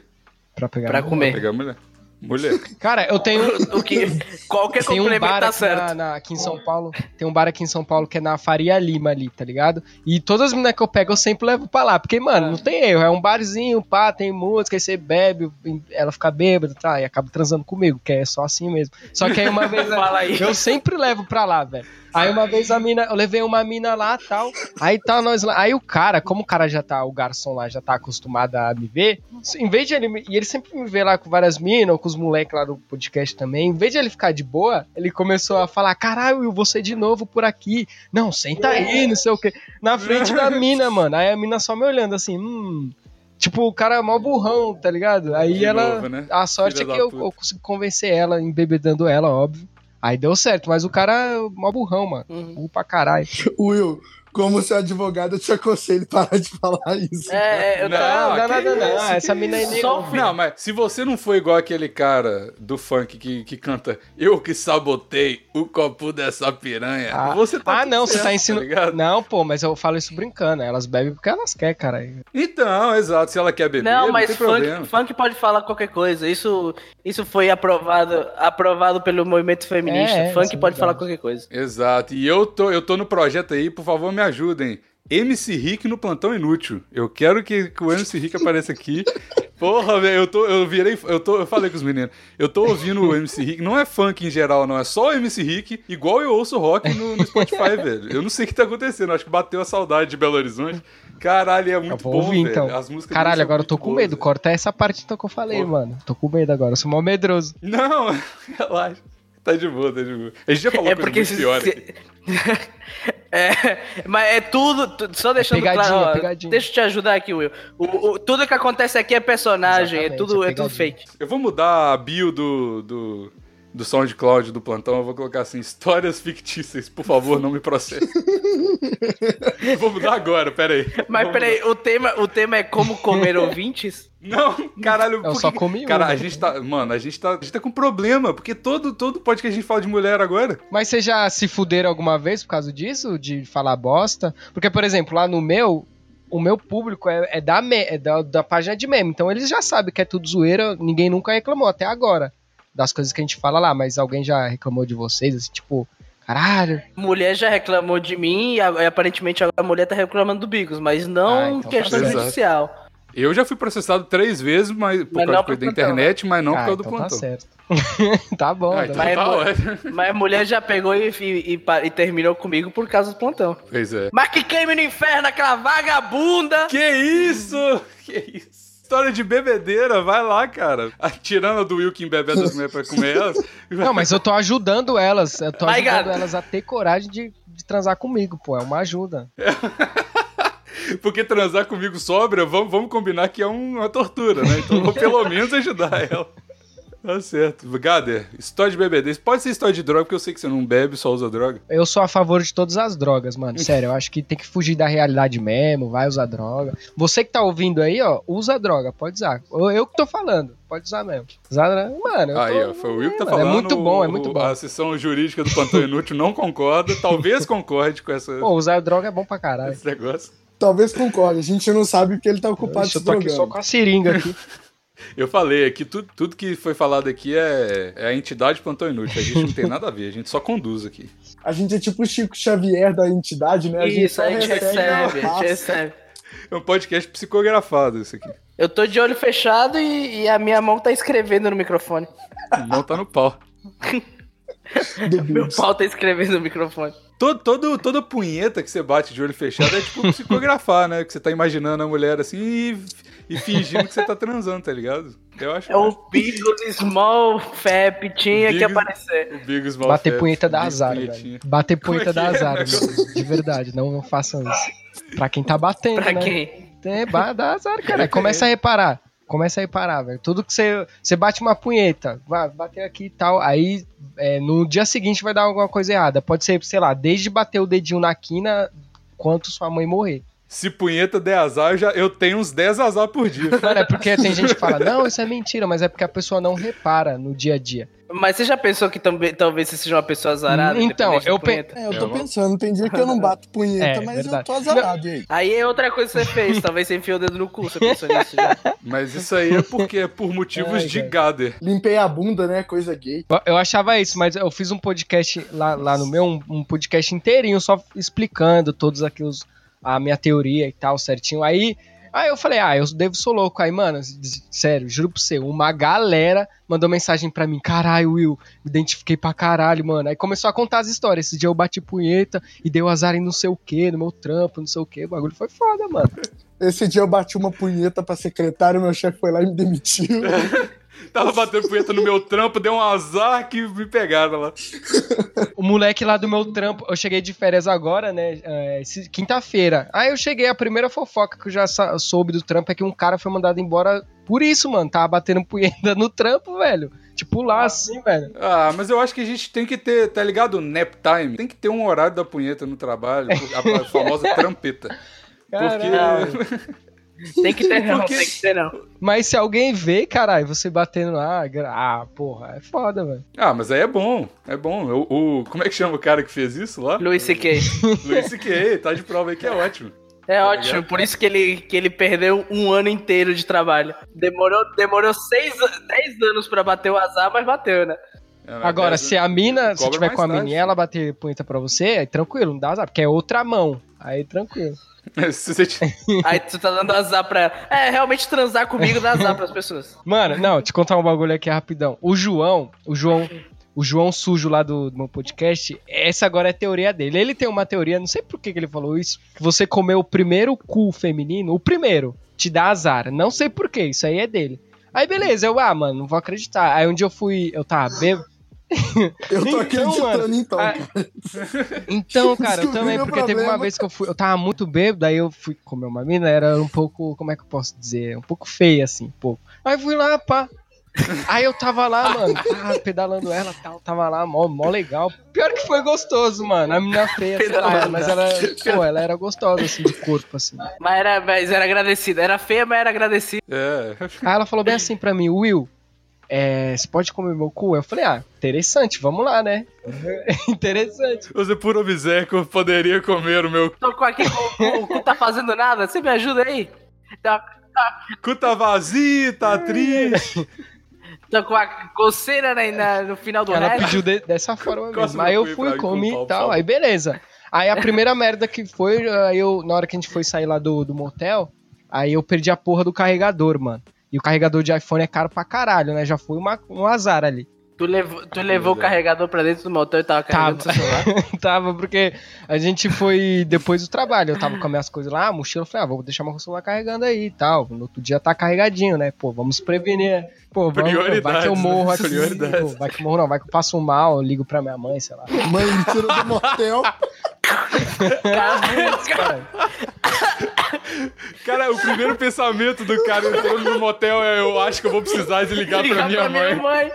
Pra pegar Pra mulher. comer. Pegar mulher. Mulher. Cara, eu tenho. O que, qualquer Tem um complemento bar tá aqui, certo. na, na- aqui em São Paulo. Tem um bar aqui em São Paulo que é na Faria Lima ali, tá ligado? E todas as meninas que eu pego eu sempre levo pra lá. Porque, mano, não tem erro. É um barzinho, pá, tem música, aí você bebe, ela fica bêbada, tá? E acaba transando comigo, que é só assim mesmo. Só que aí uma [LAUGHS] vez Fala aí. eu sempre levo pra lá, velho. Aí uma vez a mina, eu levei uma mina lá tal. Aí tá nós lá. Aí o cara, como o cara já tá, o garçom lá já tá acostumado a me ver, em vez de ele. E ele sempre me vê lá com várias minas, ou com os moleques lá do podcast também. Em vez de ele ficar de boa, ele começou a falar: caralho, você de novo por aqui. Não, senta aí, não sei o quê. Na frente da mina, mano. Aí a mina só me olhando assim, hum. Tipo, o cara é mó burrão, tá ligado? Aí De ela. novo, né? A sorte Filha é que eu, eu consegui convencer ela, embebedando ela, óbvio. Aí deu certo, mas o cara é mó burrão, mano. Uhum. Burro pra caralho. Will, como seu advogado, eu te aconselho parar de falar isso. É, é, eu Não, tava- Não, não é não. isso, Essa mina ouve. Não, mas se você não for igual aquele cara do funk que, que canta Eu que sabotei o copo dessa piranha, Ah, você tá ah, não, você certo, tá ensinando. ligado? não, pô, mas eu falo isso brincando. Elas bebem porque elas querem, cara. Então, exato, se ela quer beber, Não, não, mas tem funk, problema. funk pode falar qualquer coisa. Isso, isso foi aprovado, aprovado pelo movimento feminista. É, funk é pode verdade. falar qualquer coisa. Exato, e eu tô, eu tô no projeto aí, por favor me ajudem. MC Rick no Plantão Inútil. Eu quero que, que o MC Rick apareça aqui. [LAUGHS] Porra, velho, eu, tô, eu virei. Eu, tô, eu falei com os meninos. Eu tô ouvindo o MC Rick. Não é funk em geral, não. É só o MC Rick, igual eu ouço rock no, no Spotify, [LAUGHS] velho. Eu não sei o que tá acontecendo. Acho que bateu a saudade de Belo Horizonte. Caralho, é Eu muito vou bom, ouvir velho. então. As músicas Caralho, agora eu tô com boas, medo. velho. Corta essa parte então que eu falei, Porra. mano. Tô com medo agora. Eu sou mó medroso. Não, [LAUGHS] relaxa. Tá de boa, tá de boa. A gente já falou É coisa porque. muito se- pior se- aqui. [LAUGHS] é, mas é tudo. tu- Só deixando pegadinha, claro. ó, pegadinha. Deixa eu te ajudar aqui, Will. O, o- tudo que acontece aqui é personagem. É Exatamente, tudo, é é tudo fake. Eu vou mudar a bio do, do, do SoundCloud do plantão. Eu vou colocar assim: histórias fictícias. Por favor, não me processe. [LAUGHS] vou mudar agora, pera aí. Mas peraí, o tema, o tema é como comer [LAUGHS] ouvintes? Não, caralho, Eu só que- comi um. Cara, a gente tá. Mano, a gente tá, a gente tá com problema, porque todo, todo podcast a gente fala de mulher agora. Mas vocês já se fuderam alguma vez por causa disso? De falar bosta? Porque, por exemplo, lá no meu, o meu público é, é da, me- é da, da página de meme. Então eles já sabem que é tudo zoeira, ninguém nunca reclamou até agora das coisas que a gente fala lá. Mas alguém já reclamou de vocês, assim, tipo, caralho. Mulher já reclamou de mim e, a- e aparentemente agora a mulher tá reclamando do Bigos, mas não Ah, então tá questão certo. judicial. Eu já fui processado três vezes, mas por Mas causa da coisa da pro plantão, internet, mas não por ah, causa do então tá plantão. certo. [LAUGHS] tá bom, Ah, tá então bom. Mas- tá ótimo. Mas a mulher já pegou e, e- e e terminou comigo por causa do plantão. Pois é. Mas que queime no inferno, aquela vagabunda! Que isso? [LAUGHS] Que isso? História de bebedeira, vai lá, cara. Tirando a do Wilkin bebê das mulheres pra comer elas. [LAUGHS] Não, mas eu tô ajudando elas. Eu tô Vai, ajudando elas a ter coragem de, de transar comigo, pô. É uma ajuda. [LAUGHS] Porque transar comigo sobra, vamos, vamos combinar que é um- uma tortura, né? Então vou pelo menos ajudar ela. Tá certo. Gader, história de bebedeira. Pode ser história de droga, porque eu sei que você não bebe, só usa droga. Eu sou a favor de todas as drogas, mano. [LAUGHS] Sério, eu acho que tem que fugir da realidade mesmo, vai usar droga. Você que tá ouvindo aí, ó, usa droga, pode usar. Eu, eu que tô falando, pode usar mesmo. Usar droga, mano. eu Aí, tô- ó, foi o Will que tá é, falando. É muito bom, é muito bom. A sessão jurídica do Plantão Inútil não concorda. Talvez concorde com essa, Pô, usar droga é bom pra caralho. esse negócio. Talvez concorde, a gente não sabe porque ele tá ocupado se eu tô aqui só com a seringa aqui. [LAUGHS] [LAUGHS] Eu falei aqui, tudo, tudo que foi falado aqui é, é a entidade Plantão Inútil. A gente não tem nada a ver, a gente só conduz aqui. A gente é tipo o Chico Xavier da entidade, né? A gente Isso, a gente recebe, a gente recebe. É um podcast psicografado isso aqui. Eu tô de olho fechado e, e a minha mão tá escrevendo no microfone. Não tá no pau. [LAUGHS] Meu pau tá escrevendo no microfone. Todo, todo, toda punheta que você bate de olho fechado é tipo psicografar, né? Que você tá imaginando a mulher assim e, fingindo que você tá transando, tá ligado? Eu acho É o Bigos Small Fap, tinha que Bigos- aparecer. o Big Small Bater Fat, punheta dá Big azar, velho. Bater é punheta que dá é, azar, velho. De verdade, não, não façam isso. Pra quem tá batendo, Pra né? quem? É, dá azar, cara. Começa a reparar. Começa a reparar, velho. Tudo que você. Você bate uma punheta, vai bater aqui e tal. Aí é, no dia seguinte vai dar alguma coisa errada. Pode ser, sei lá, desde bater o dedinho na quina, quanto sua mãe morrer. Se punheta der azar, eu, já, eu tenho uns 10 azar por dia. [LAUGHS] Mano, é porque tem gente que fala, não, isso é mentira, mas é porque a pessoa não repara no dia a dia. Mas você já pensou que também, talvez você seja uma pessoa azarada? Então, eu pe- punheta? É, eu tô É, pensando, tem dia que eu não bato punheta, É, mas eu verdade. tô azarado, aí? Aí é outra coisa que você fez, talvez você enfiou o dedo no cu, você pensou nisso já. [LAUGHS] Mas isso aí é porque é por motivos Ai, de cara. gader. Limpei a bunda, né? Coisa gay. Eu- Eu achava isso, mas eu fiz um podcast lá, lá no meu, um, um podcast inteirinho, só explicando todos aqui os, a minha teoria e tal, certinho. Aí Aí eu falei, ah, eu devo sou louco. Aí, mano, sério, juro pra você, uma galera mandou mensagem pra mim, caralho, Will, me identifiquei pra caralho, mano. Aí começou a contar as histórias. Esse dia eu bati punheta e deu azar em não sei o que, no meu trampo, não sei o que. O bagulho foi foda, mano. Esse dia eu bati uma punheta pra secretário, meu chefe foi lá e me demitiu. [LAUGHS] Tava batendo punheta no meu trampo, deu um azar que me pegaram lá. O moleque lá do meu trampo, eu cheguei de férias agora, né? é, Quinta-feira. Aí eu cheguei, a primeira fofoca que eu já soube do trampo é que um cara foi mandado embora por isso, mano. Tava batendo punheta no trampo, velho. Tipo, lá assim, velho. Ah, mas eu acho que a gente tem que ter, tá ligado? Nap time. Tem que ter um horário da punheta no trabalho, a, a famosa [LAUGHS] trampeta. Porque. Tem que ter [LAUGHS] não, Porque- tem que ter não. Mas se alguém vê, caralho, você batendo lá, ah, porra, é foda, velho. Ah, mas aí é bom, é bom. O, o- como é que chama o cara que fez isso lá? Luiz C.K. [LAUGHS] Luiz C.K., tá de prova aí que é ótimo. É ótimo, por isso que ele, que ele perdeu um ano inteiro de trabalho. Demorou, demorou seis, dez anos pra bater o azar, mas bateu, né? É, Agora, se a mina, se tiver com a mina e ela bater punheta pra você, aí tranquilo, não dá azar, porque é outra mão. Aí tranquilo. [LAUGHS] [LAUGHS] Aí tu tá dando azar pra ela. É, realmente transar comigo dá azar pras pessoas. [LAUGHS] Mano, não, te contar um bagulho aqui rapidão. O João, o João, o João sujo lá do, do meu podcast, essa agora é a teoria dele. Ele tem uma teoria, não sei por que, que ele falou isso, que você comeu o primeiro cu feminino, o primeiro, te dá azar. Não sei por que, isso aí é dele. Aí beleza, eu, ah, mano, não vou acreditar. Aí um dia eu fui, eu tava bêbado. [LAUGHS] Eu tô Então, acreditando mano, então, cara. Então, [LAUGHS] cara, eu também, porque teve uma problema. vez que eu fui, eu tava muito bêbado, aí eu fui comer uma mina, era um pouco, como é que eu posso dizer? Um pouco feia, assim, um pouco. Aí fui lá, pá. Aí eu tava lá, mano, [LAUGHS] pedalando ela tal, tava lá, mó, mó legal. Pior que foi gostoso, mano. A menina feia, sei lá, mas ela, pô, ela era gostosa, assim, de corpo, assim. Mas era, mas era agradecida. Era feia, mas era agradecida. É. Aí ela falou bem assim pra mim, Will, é, você pode comer meu cu? Eu falei, ah, interessante, vamos lá, né? [LAUGHS] interessante. Você, por obséquio, poderia comer o meu Tô com aqui, o, o, o cu tá fazendo nada. Você me ajuda aí? Tá, cu tá vazio, tá triste. tô com a coceira na, na- no final do Ela resto. pediu de- dessa forma mesmo. Aí eu cu fui, comi e tal, aí beleza. Aí a primeira merda que foi, aí eu, na hora que a gente foi sair lá do, do motel, aí eu perdi a porra do carregador, mano. E o carregador de iPhone é caro pra caralho, né? Já foi uma- um azar ali. Tu levou, tu levou o carregador pra dentro do motel e tava carregando Tava. celular. [LAUGHS] tava, porque a gente foi depois do trabalho. Eu tava com as minhas coisas lá, a mochila, eu falei, ah, vou deixar meu celular carregando aí e tal. No outro dia tá carregadinho, né? Pô, vamos prevenir. Pô, vamos, vai que eu morro aqui. Pô, vai que eu morro, não, vai que eu passo mal, eu ligo pra minha mãe, sei lá. Mãe, me tira do motel. [LAUGHS] Cara, Cara, o primeiro pensamento do cara entrando no motel é: eu acho que eu vou precisar de ligar pra Ligar minha mãe.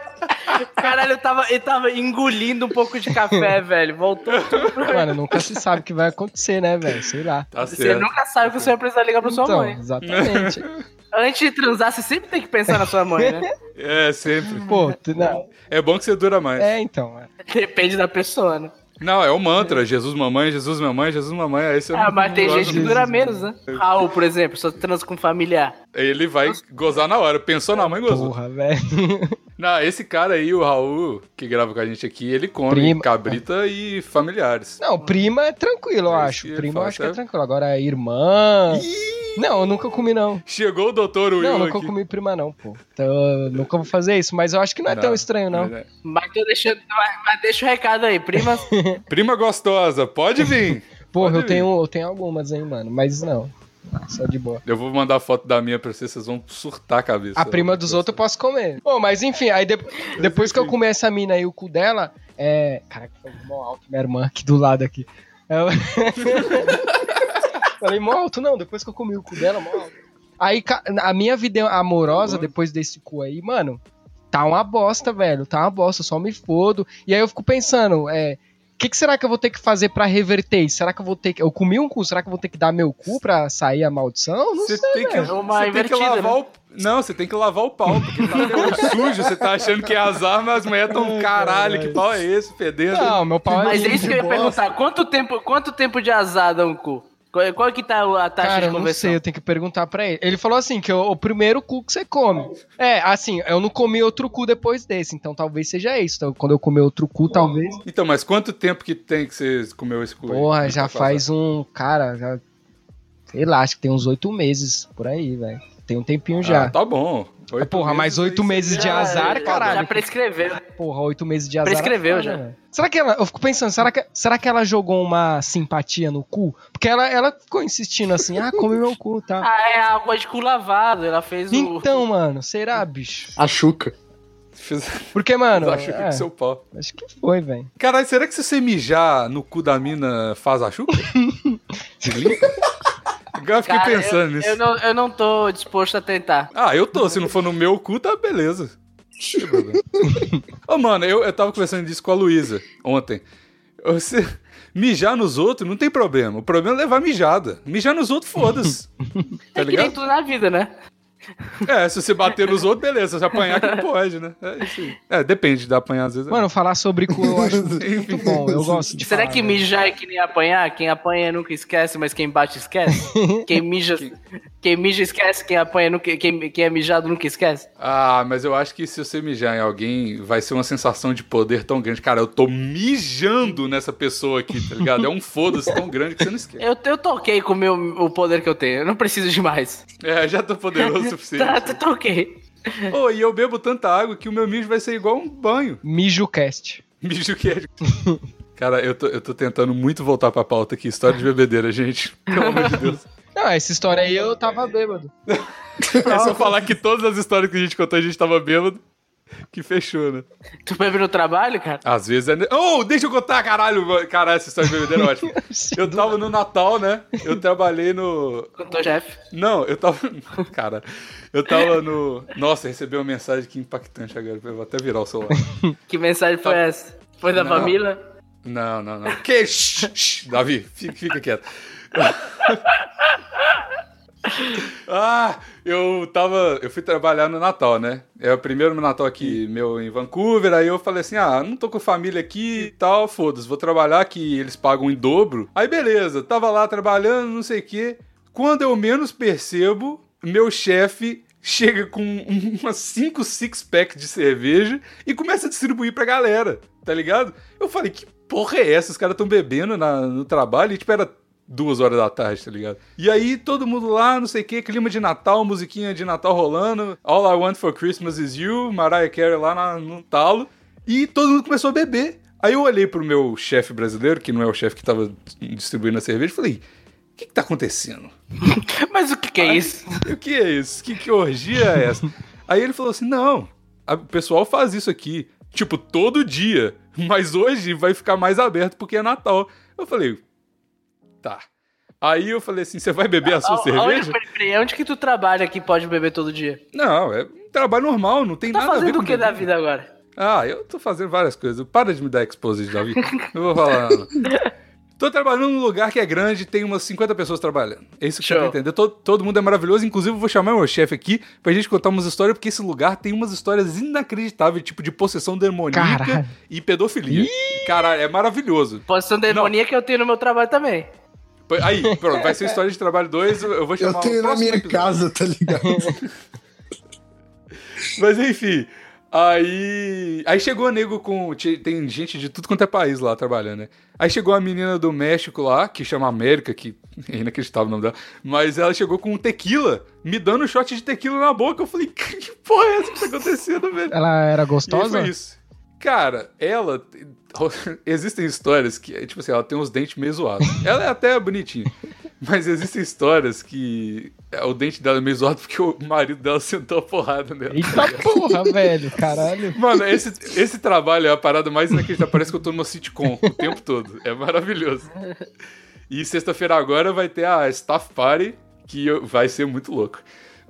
Caralho, eu tava, ele tava engolindo um pouco de café, [LAUGHS] velho. Voltou tudo pra Mano, nunca se sabe o que vai acontecer, né, velho? Sei lá. Tá Você certo. nunca sabe que você vai precisar ligar pra sua então, mãe. exatamente. [LAUGHS] Antes de transar, você sempre tem que pensar na sua mãe, né? É, sempre. Pô, tu- não. É bom que você dura mais. É, então. é. Depende da pessoa, né? Não, é o mantra: Jesus, mamãe, Jesus, mamãe, Jesus, mamãe. Aí você Ah, não- mas tem não gente que dura menos, né? Raul, por exemplo, só transa com familiar. Ele vai gozar na hora. Pensou na mãe, gozou. Porra, velho. Não, esse cara aí, o Raul, que grava com a gente aqui, ele come Prima. cabrita e familiares. Não, prima é tranquilo, eu acho. Prima eu acho que é tranquilo. Agora, irmã. Não, eu nunca comi, não. Chegou o doutor Will Não, nunca aqui. comi prima, não, pô. Então, eu nunca vou fazer isso, mas eu acho que não é tão estranho, não. é. Mas tô deixando. Mas, mas deixa o recado aí, primas. [LAUGHS] Prima gostosa, pode vir. [LAUGHS] Porra, Pode eu vir. tenho, eu tenho algumas, hein, mano. Mas não. Só de boa. Eu vou mandar foto da minha pra vocês, vocês vão surtar a cabeça. A prima dos outros eu posso comer. Pô, mas enfim, aí de- depois que eu comer essa mina aí, o cu dela, é. Caraca, foi mó alto, minha irmã aqui do lado aqui. Eu... [LAUGHS] Falei, mó alto, não, depois que eu comi o cu dela, mó alto. Aí a minha vida amorosa, depois desse cu aí, mano, tá uma bosta, velho. Tá uma bosta, só me fodo. E aí eu fico pensando, é. O que, que será que eu vou ter que fazer pra reverter isso? Será que eu vou ter que. Eu comi um cu, será que eu vou ter que dar meu cu pra sair a maldição? Não Você sei, tem que, você tem que lavar né? o. Não, você tem que lavar o pau, porque tá até [LAUGHS] sujo, você tá achando que é azar, mas as mulheres tão caralho, que pau é esse, fedendo? Não, meu pau é Mas é isso que eu ia bosta. perguntar. Quanto tempo, quanto tempo de azar dá um cu? Qual, qual que tá a taxa Cara, de eu não conversão? sei, eu tenho que perguntar pra ele. Ele falou assim, que é o, o primeiro cu que você come. É, assim, eu não comi outro cu depois desse, então talvez seja isso. Então, quando eu comer outro cu, talvez... Então, mas quanto tempo que tem que você comeu esse cu? aí? Porra, já passar? faz um... Cara, já Sei lá, acho que tem uns oito meses por aí, velho. Tem um tempinho já. Ah, tá bom. Oito Porra, mais oito meses de azar, já- caralho. Já prescreveu. Porra, oito meses de azar. Prescreveu é já. Será que ela. Eu fico pensando, será que, será que ela jogou uma simpatia no cu? Porque ela, ela ficou insistindo assim, ah, come meu cu, tá? [LAUGHS] Ah, é água de cu lavado. Ela fez o. Então, mano, será, bicho? A Chuca. Fiz... Porque, mano. Acho que é, com seu pau. acho que foi, velho. Caralho, será que se você mijar no cu da mina faz a chuca? [LAUGHS] Agora eu fiquei Cara, pensando eu, nisso. eu não, eu não tô disposto a tentar. Ah, eu tô. Se não for no meu cu, tá beleza. Ô, mano, eu, eu tava conversando disso com a Luísa ontem. Você mijar nos outros não tem problema. O problema é levar mijada. Mijar nos outros, foda-se. Tá é que nem ligado? tudo na vida, né? É, se você bater nos outros, beleza. Se apanhar, que não pode, né? É isso aí. É, depende de apanhar às vezes. é Mano, falar sobre cu eu acho [LAUGHS] muito bom. Eu gosto de Será falar, que velho. mijar é que nem apanhar? Quem apanha nunca esquece, mas quem bate esquece? [LAUGHS] quem, mija, quem mija esquece, quem apanha nunca. Quem, quem é mijado nunca esquece? Ah, mas eu acho que se você mijar em alguém, vai ser uma sensação de poder tão grande. Cara, eu tô mijando nessa pessoa aqui, tá ligado? É um foda-se tão grande que você não esquece. Eu, eu toquei com o, meu, o poder que eu tenho. Eu não preciso de mais. É, já tô poderoso o suficiente. [LAUGHS] Tá, tá, toquei. Ô, e eu bebo tanta água que o meu mijo vai ser igual um banho. Mijo cast. [LAUGHS] Mijo é. Cara, eu tô, eu tô tentando muito voltar pra pauta aqui. História de bebedeira, gente. Pelo amor de Deus. Não, essa história aí eu tava bêbado. [LAUGHS] É só falar que todas as histórias que a gente contou, a gente tava bêbado. Que fechou, né? Tu bebe no trabalho, cara? Às vezes é. ne- Oh, deixa eu contar, caralho! Caralho, essa história de bebedeira é ótima. [LAUGHS] Eu tava no Natal, né? Eu trabalhei no. Teu chefe. Não, eu tava. [LAUGHS] Cara, eu tava no. Nossa, recebi uma mensagem que impactante agora. Eu vou até virar o celular. Que mensagem foi essa? Foi da Tá. Não. família? Não, não, não. Que? Davi, fica, fica quieto. [LAUGHS] ah, eu tava. Eu fui trabalhar no Natal, né? É o primeiro Natal aqui meu em Vancouver. Aí eu falei assim: ah, não tô com família aqui e tal, foda-se, vou trabalhar que eles pagam em dobro. Aí beleza, tava lá trabalhando, não sei o quê. Quando eu menos percebo, meu chefe chega com um- umas 5 six-pack de cerveja e começa a distribuir pra galera, tá ligado? Eu falei, que porra é essa? Os caras tão bebendo na- no trabalho e tipo, era duas horas da tarde, tá ligado? E aí todo mundo lá, não sei o que, clima de Natal, musiquinha de Natal rolando, All I Want for Christmas is You, Mariah Carey lá na- no talo, e todo mundo começou a beber. Aí eu olhei pro meu chefe brasileiro, que não é o chefe que tava distribuindo a cerveja, e falei, o que que tá acontecendo? [LAUGHS] Mas o que, que é isso? O que é isso? Que, que orgia é essa? Aí ele falou assim: não, a- o pessoal faz isso aqui, tipo, todo dia. Mas hoje vai ficar mais aberto porque é Natal. Eu falei, tá. Aí eu falei assim: você vai beber a sua Aonde, cerveja? peraí, onde que tu trabalha que pode beber todo dia? Não, é um trabalho normal, não tem Tá nada a ver fazendo com o que da vida agora? Ah, eu tô fazendo várias coisas. Para de me dar exposed, Davi. Não vou falar. Não. [LAUGHS] Tô trabalhando num lugar que é grande, tem umas 50 pessoas trabalhando. É isso que você Show. vai entender. Todo, todo mundo é maravilhoso. Inclusive, eu vou chamar meu chefe aqui pra gente contar umas histórias, porque esse lugar tem umas histórias inacreditáveis, tipo de possessão demoníaca Caralho. e pedofilia. Caralho, é maravilhoso. Posição demoníaca eu tenho no meu trabalho também. Aí, pronto, vai ser história de trabalho 2. Eu vou chamar Eu o tenho na minha episódio. casa, tá ligado? [LAUGHS] Mas enfim. Aí. Aí chegou a nego com. Tem gente de tudo quanto é país lá trabalhando, né? Aí chegou a menina do México lá, que chama América, que [LAUGHS] é inacreditável o nome dela. Mas ela chegou com um tequila, me dando um shot de tequila na boca. Eu falei, [LAUGHS] que porra é essa que tá acontecendo, velho? Ela era E gostosa? foi isso. Cara, ela. [LAUGHS] Existem histórias que, tipo assim, ela tem os dentes meio zoados. Ela é até bonitinha. Mas existem histórias que é, o dente dela é meio zoado porque o marido dela [LAUGHS] sentou a porrada nela. Eita porra, velho, caralho. Mano, esse, esse trabalho é a parada mais inacreditável. Parece que eu tô numa sitcom o tempo todo. É maravilhoso. E sexta-feira agora vai ter a Staff Party, que vai ser muito louco.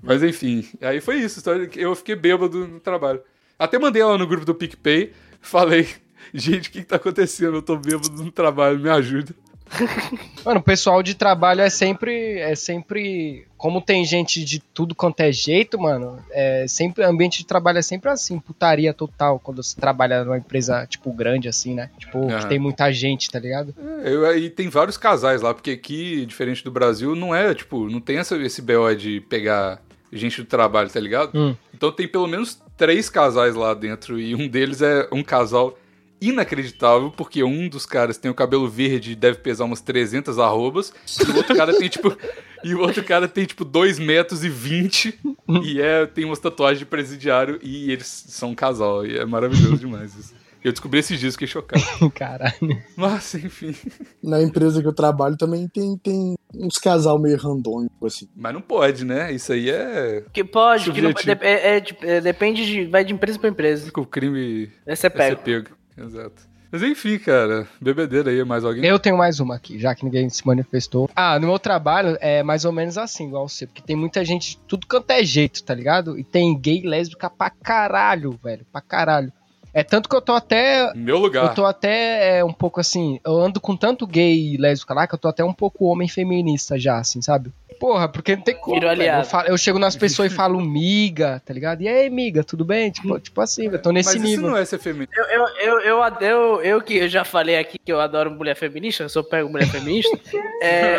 Mas enfim, aí foi isso. Eu fiquei bêbado no trabalho. Até mandei ela no grupo do PicPay, falei, gente, o que, que tá acontecendo? Eu tô bêbado no trabalho, me ajuda. [LAUGHS] Mano, o pessoal de trabalho é sempre. É sempre. Como tem gente de tudo quanto é jeito, mano, é sempre. Ambiente de trabalho é sempre assim, putaria total, quando você trabalha numa empresa, tipo, grande, assim, né? Tipo, que tem muita gente, tá ligado? Eu, aí tem vários casais lá, porque aqui, diferente do Brasil, não é, tipo, não tem essa, esse BO de pegar gente do trabalho, tá ligado? Hum. Então tem pelo menos três casais lá dentro, e um deles é um casal inacreditável, porque um dos caras tem o cabelo verde e deve pesar umas 300 arrobas, e o outro cara tem, tipo, [LAUGHS] E o outro cara tem, tipo, 2 metros e 20 e é, tem umas tatuagens de presidiário e eles são um casal. E é maravilhoso demais isso. Eu descobri esses dias, fiquei chocado. [LAUGHS] Caralho. Mas, enfim. Na empresa que eu trabalho também tem, tem uns casal meio randômico, assim. Mas não pode, né? Isso aí é. Que pode, que não, é, é de- é- depende de. Vai de empresa pra empresa. O crime você é pega. ser pego. Exato. Mas enfim, cara. Bebedeira aí, mais alguém? Eu tenho mais uma aqui, já que ninguém se manifestou. Ah, no meu trabalho é mais ou menos assim, igual seu, porque tem muita gente, de tudo quanto é jeito, tá ligado? E tem gay e lésbica pra caralho, velho, pra caralho. É tanto que eu tô até Meu lugar. Eu tô até é, um pouco assim. Eu ando com tanto gay e lésbica lá que eu tô até um pouco homem feminista já, assim, sabe? Porra, porque não tem como. Eu, falo- eu chego nas pessoas e falo miga, tá ligado? E aí, miga, tudo bem? Tipo, tipo assim, eu tô nesse Mas isso nível. não é ser feminino. Eu, eu, eu, eu, eu, eu que eu já falei aqui que eu adoro mulher feminista, eu só pego mulher feminista. [LAUGHS] é,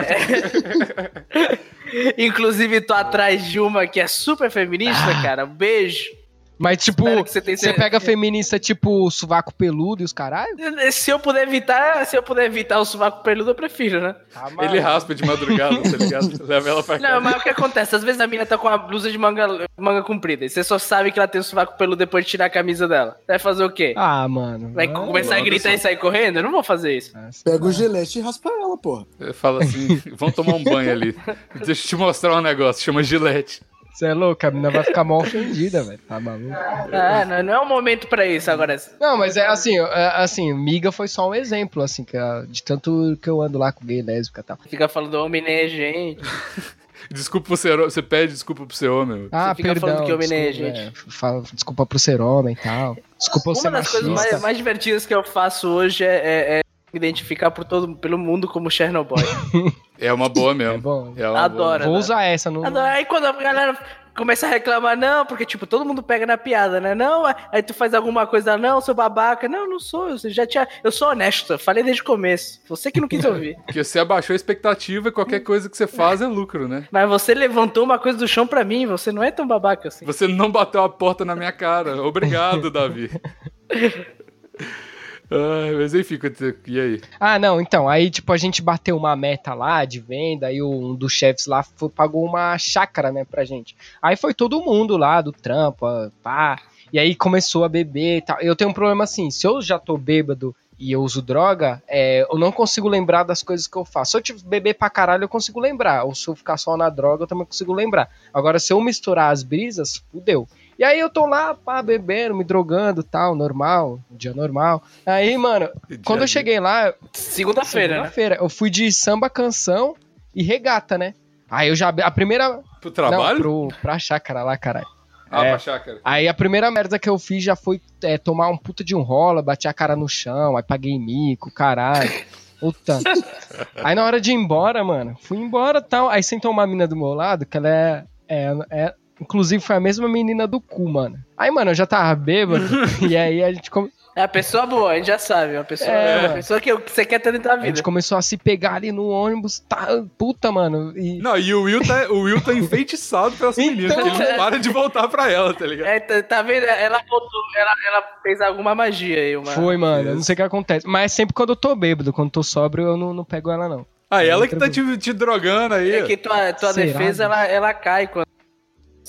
é- [LAUGHS] Inclusive, tô atrás de uma que é super feminista, cara. Um beijo. Mas, tipo, você tenha você pega feminista tipo sovaco peludo e os caralho? Se eu puder evitar, se eu puder evitar o sovaco peludo, eu prefiro, né? Ele raspa de madrugada, tá ligado? [LAUGHS] Leva ela pra casa. Não, mas o que acontece? Às vezes a mina tá com uma blusa de manga, manga comprida e você só sabe que ela tem o sovaco peludo depois de tirar a camisa dela. Vai fazer o quê? Ah, mano. Vai Ah, começar a logo gritar só. e sair correndo? Eu não vou fazer isso. nossa. Pega o gilete e raspa ela, porra. Fala assim, vamos tomar um banho ali. [LAUGHS] Deixa eu te mostrar um negócio, chama Gillette. Você é louco, a menina vai ficar mal ofendida, velho. Tá maluco? Ah, não, não é o momento pra isso agora. Não, mas é assim, é, assim, miga foi só um exemplo, assim, que, de tanto que eu ando lá com gay, lésbica e tal. Fica falando homem nem é gente. [LAUGHS] Desculpa por ser Você pede desculpa pro ser homem. Ah, fica perdão. falando que homem nem é desculpa, gente. é, fala- desculpa por ser homem e tal. Desculpa por ser Uma das coisas mais, mais divertidas que eu faço hoje é, é- é identificar por todo, pelo mundo como Chernobyl. É uma boa [LAUGHS] mesmo. É bom. É uma Adoro. Vou né? usar essa no. Adoro. Aí quando a galera começa a reclamar, não, porque, tipo, todo mundo pega na piada, né? Não, aí tu faz alguma coisa, não, seu babaca. Não, não sou, eu já tinha. Eu sou honesto, eu falei desde o começo. Você que não quis ouvir. [LAUGHS] Porque você abaixou a expectativa e qualquer coisa que você faz é lucro, né? Mas você levantou uma coisa do chão pra mim, você não é tão babaca assim. Você não bateu a porta na minha cara. Obrigado, Davi. [LAUGHS] Ai, mas enfim, e aí? Ah, não, então, aí, tipo, a gente bateu uma meta lá de venda, aí um dos chefes lá foi- pagou uma chácara, né, pra gente. Aí foi todo mundo lá do trampo, ah, pá, e aí começou a beber e tal. Eu tenho um problema assim, se eu já tô bêbado e eu uso droga, é, eu não consigo lembrar das coisas que eu faço. Se eu tiver beber pra caralho, eu consigo lembrar. Ou se eu ficar só na droga, eu também consigo lembrar. Agora, se eu misturar as brisas, fudeu. E aí eu tô lá, pá, bebendo, me drogando tal, normal, dia normal. Aí, mano, quando eu cheguei lá, Segunda-feira, né? Segunda-feira. Eu fui de samba canção e regata, né? Aí eu já. A primeira. Pro trabalho? Não, pro, pra chácara lá, caralho. Ah, É. pra chácara. Aí a primeira merda que eu fiz já foi é, tomar um puta de um rola, bati a cara no chão, aí paguei mico, caralho. [LAUGHS] Puta. Aí na hora de ir embora, mano, fui embora e tal. Aí sentou uma mina do meu lado, que ela é, é, é- Inclusive foi a mesma menina do cu, mano. Aí, mano, eu já tava bêbado. [LAUGHS] e aí a gente, come- É a pessoa boa, a gente já sabe. Uma pessoa, É, uma mano. pessoa que, você quer ter dentro da a vida. gente começou a se pegar ali no ônibus. Tá, puta, mano. E, Não, e o Will tá, o Will tá enfeitiçado pelas Então, meninas, ele não é. para de voltar pra ela, tá ligado? É, tá, tá vendo? Ela botou, ela, ela fez alguma magia aí, uma. Foi, mano. Eu não sei o que acontece. Mas sempre quando eu tô bêbado, quando eu tô sóbrio, eu não, não pego ela, não. Ah, ela que tá te, te drogando aí. É que tua, tua Será, defesa ela, ela cai quando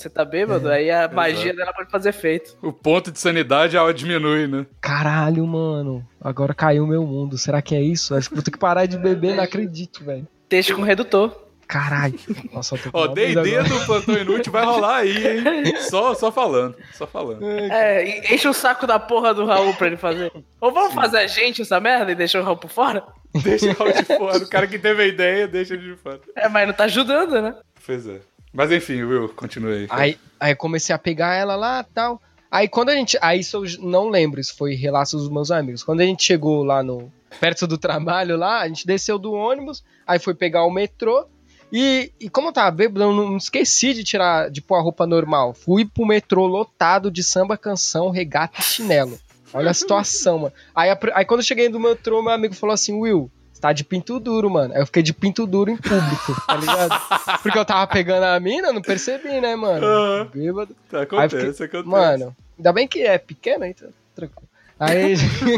você tá bêbado, aí a magia exato. dela pode fazer efeito. O ponto de sanidade ela diminui, né? Caralho, mano. Agora caiu o meu mundo. Será que é isso? Acho que vou ter que parar de beber, não acredito, velho. Deixa com redutor. Caralho. Nossa, eu tô com Ó, uma brisa D&D agora. do Plantão Inútil vai rolar aí, hein? [LAUGHS] Só, só falando, só falando. É, e- enche o saco da porra do Raul pra ele fazer. Ou vamos fazer a gente essa merda e deixar o Raul por fora? Deixa o Raul de [LAUGHS] fora. O cara que teve a ideia, deixa ele de fora. É, mas não tá ajudando, né? Pois é. Mas enfim, Will, continue aí. Aí, comecei a pegar ela lá tal. Aí quando a gente. Aí isso eu não lembro, isso foi relatos dos meus amigos. Quando a gente chegou lá no. Perto do trabalho lá, a gente desceu do ônibus, aí foi pegar o metrô. E, e como eu tava bêbado, eu não, não esqueci de tirar, de pôr a roupa normal. Fui pro metrô lotado de samba, canção, regata e chinelo. Olha a situação, mano. Aí, aí quando eu cheguei do metrô, meu amigo falou assim: Will, tá de pinto duro, mano. Aí eu fiquei de pinto duro em público, tá ligado? [LAUGHS] Porque eu tava pegando a mina, não percebi, né, mano? Aham. Bêbado. Tá, acontece, fiquei- acontece. Mano, ainda bem que é pequeno, então tranquilo. Aí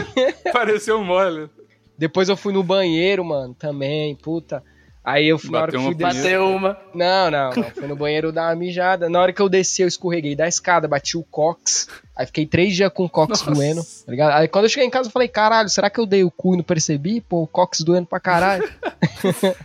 [LAUGHS] Pareceu mole. depois eu fui no banheiro, mano, também, puta. Aí eu fui na hora que Bateu fui uma descer. Bateu uma. Não, não, não. Fui no banheiro dar uma mijada. Na hora que eu desci, eu escorreguei da escada, bati o cox. Aí fiquei três dias com o cox Nossa. doendo, tá ligado? Aí quando eu cheguei em casa, eu falei, caralho, será que eu dei o cu e não percebi? Pô, o cox doendo pra caralho. [LAUGHS]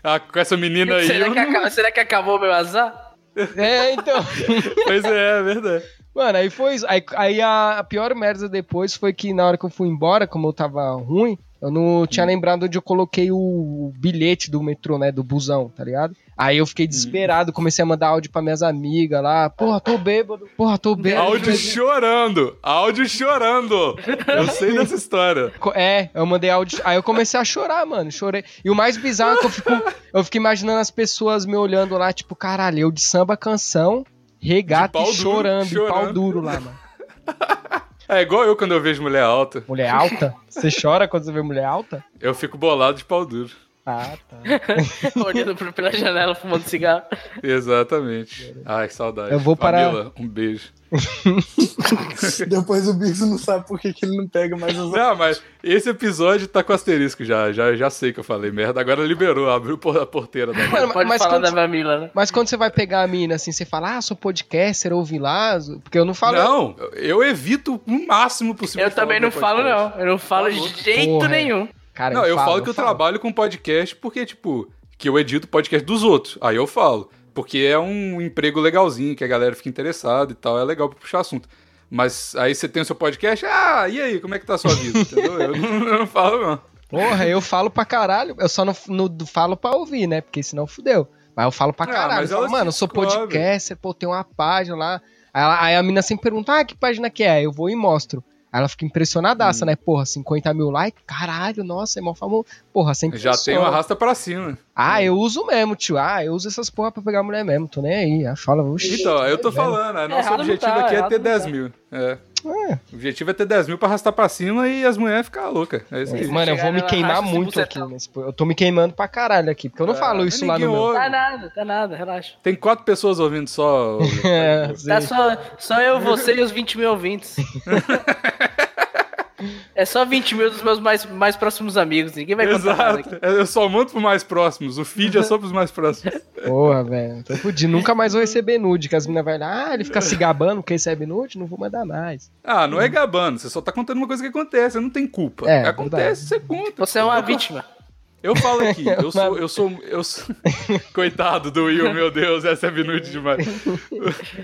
Ah, com essa menina aí. Será eu que, acaba- será que acabou meu azar? é, então. [LAUGHS] Pois é, é verdade. Mano, aí foi isso. Aí, aí a, a pior merda depois foi que na hora que eu fui embora, como eu tava ruim, eu não tinha lembrado onde eu coloquei o, bilhete do metrô, né? Do busão, tá ligado? Aí eu fiquei desesperado, comecei a mandar áudio pra minhas amigas lá. Porra, tô bêbado. Porra, tô bêbado. Áudio chorando. Áudio chorando. Eu sei dessa história. É, eu mandei áudio. Aí eu comecei a chorar, mano. Chorei. E o mais bizarro é que eu fico, eu fico imaginando as pessoas me olhando lá, tipo, caralho, eu de samba canção, regata De pau e duro, chorando, de pau chorando. duro lá, mano. [LAUGHS] É igual eu quando eu vejo mulher alta. Mulher alta? Você chora quando você vê mulher alta? Eu fico bolado de pau duro. Ah, tá. [LAUGHS] Olhando pro- pela janela, fumando cigarro. Exatamente. Ai, que saudade. Eu vou parar- Camila, um beijo. [LAUGHS] Depois o Biggs não sabe por que, que ele não pega mais as Não, mas esse episódio tá com asterisco já. Já, já sei que eu falei merda. Agora liberou, abriu por- a porteira da Mano, Pode mas falar quando- da Mamila, né? Mas quando você vai pegar a mina assim, você fala, ah, sou podcaster, ouvi lá, porque eu não falo. Não, eu evito o máximo possível. Eu também não falo, não. Eu não falo Falou. de jeito Porra. nenhum. Cara, Não, eu falo, que eu falo. trabalho com podcast porque, tipo, que eu edito podcast dos outros. Aí eu falo. Porque é um emprego legalzinho, que a galera fica interessada e tal. É legal pra puxar assunto. Mas aí você tem o seu podcast, ah, e aí, como é que tá a sua vida? Entendeu? Eu não, eu não falo, não. Porra, eu falo pra caralho. Eu só não, não falo pra ouvir, né? Porque senão fudeu. Mas eu falo pra Ah, caralho. mas Eu falo, mano, eu sou podcaster, pô, tem uma página lá. Aí, ela- aí a mina sempre pergunta, ah, que página que é? Eu vou e mostro. Aí ela fica Hum. impressionadaça, né? Porra, 50 mil likes? Caralho, nossa, é mó famoso. Porra, sempre Já tem uma arrasta pra cima. Ah, eu uso mesmo, tio. Ah, eu uso essas porra pra pegar mulher mesmo. Tô nem aí. Aí fala, oxi. Então, eu tô velho. falando, a nosso Errado não objetivo tá, aqui é ter não 10 tá. mil. É. É. O objetivo é ter 10 mil pra arrastar pra cima e as mulheres ficar loucas. É isso aí. Mano, eu vou me queimar muito aqui. Nesse... Eu tô me queimando pra caralho aqui, porque eu não É, falo isso lá no ninguém meu. ouve. Tá nada, tá nada, relaxa. Tem quatro pessoas ouvindo só. [LAUGHS] É, Tá só, só eu, você e os 20 mil ouvintes. [LAUGHS] É só 20 mil dos meus mais, mais próximos amigos. Ninguém vai contar. Exato. Eu só mando pros mais próximos. O feed é só pros mais próximos. [LAUGHS] Porra, velho. Tô fudido. Nunca mais vou receber nude. Que as meninas vão lá, ah, ele fica se gabando que recebe nude, não vou mandar mais. Ah, não é gabando. Você só tá contando uma coisa que acontece. Você não tem culpa. É, acontece, você conta. Você é uma vítima. Eu falo [LAUGHS] aqui, eu sou, eu sou, eu sou... [LAUGHS] Coitado do Will, meu Deus, essa é minuto demais.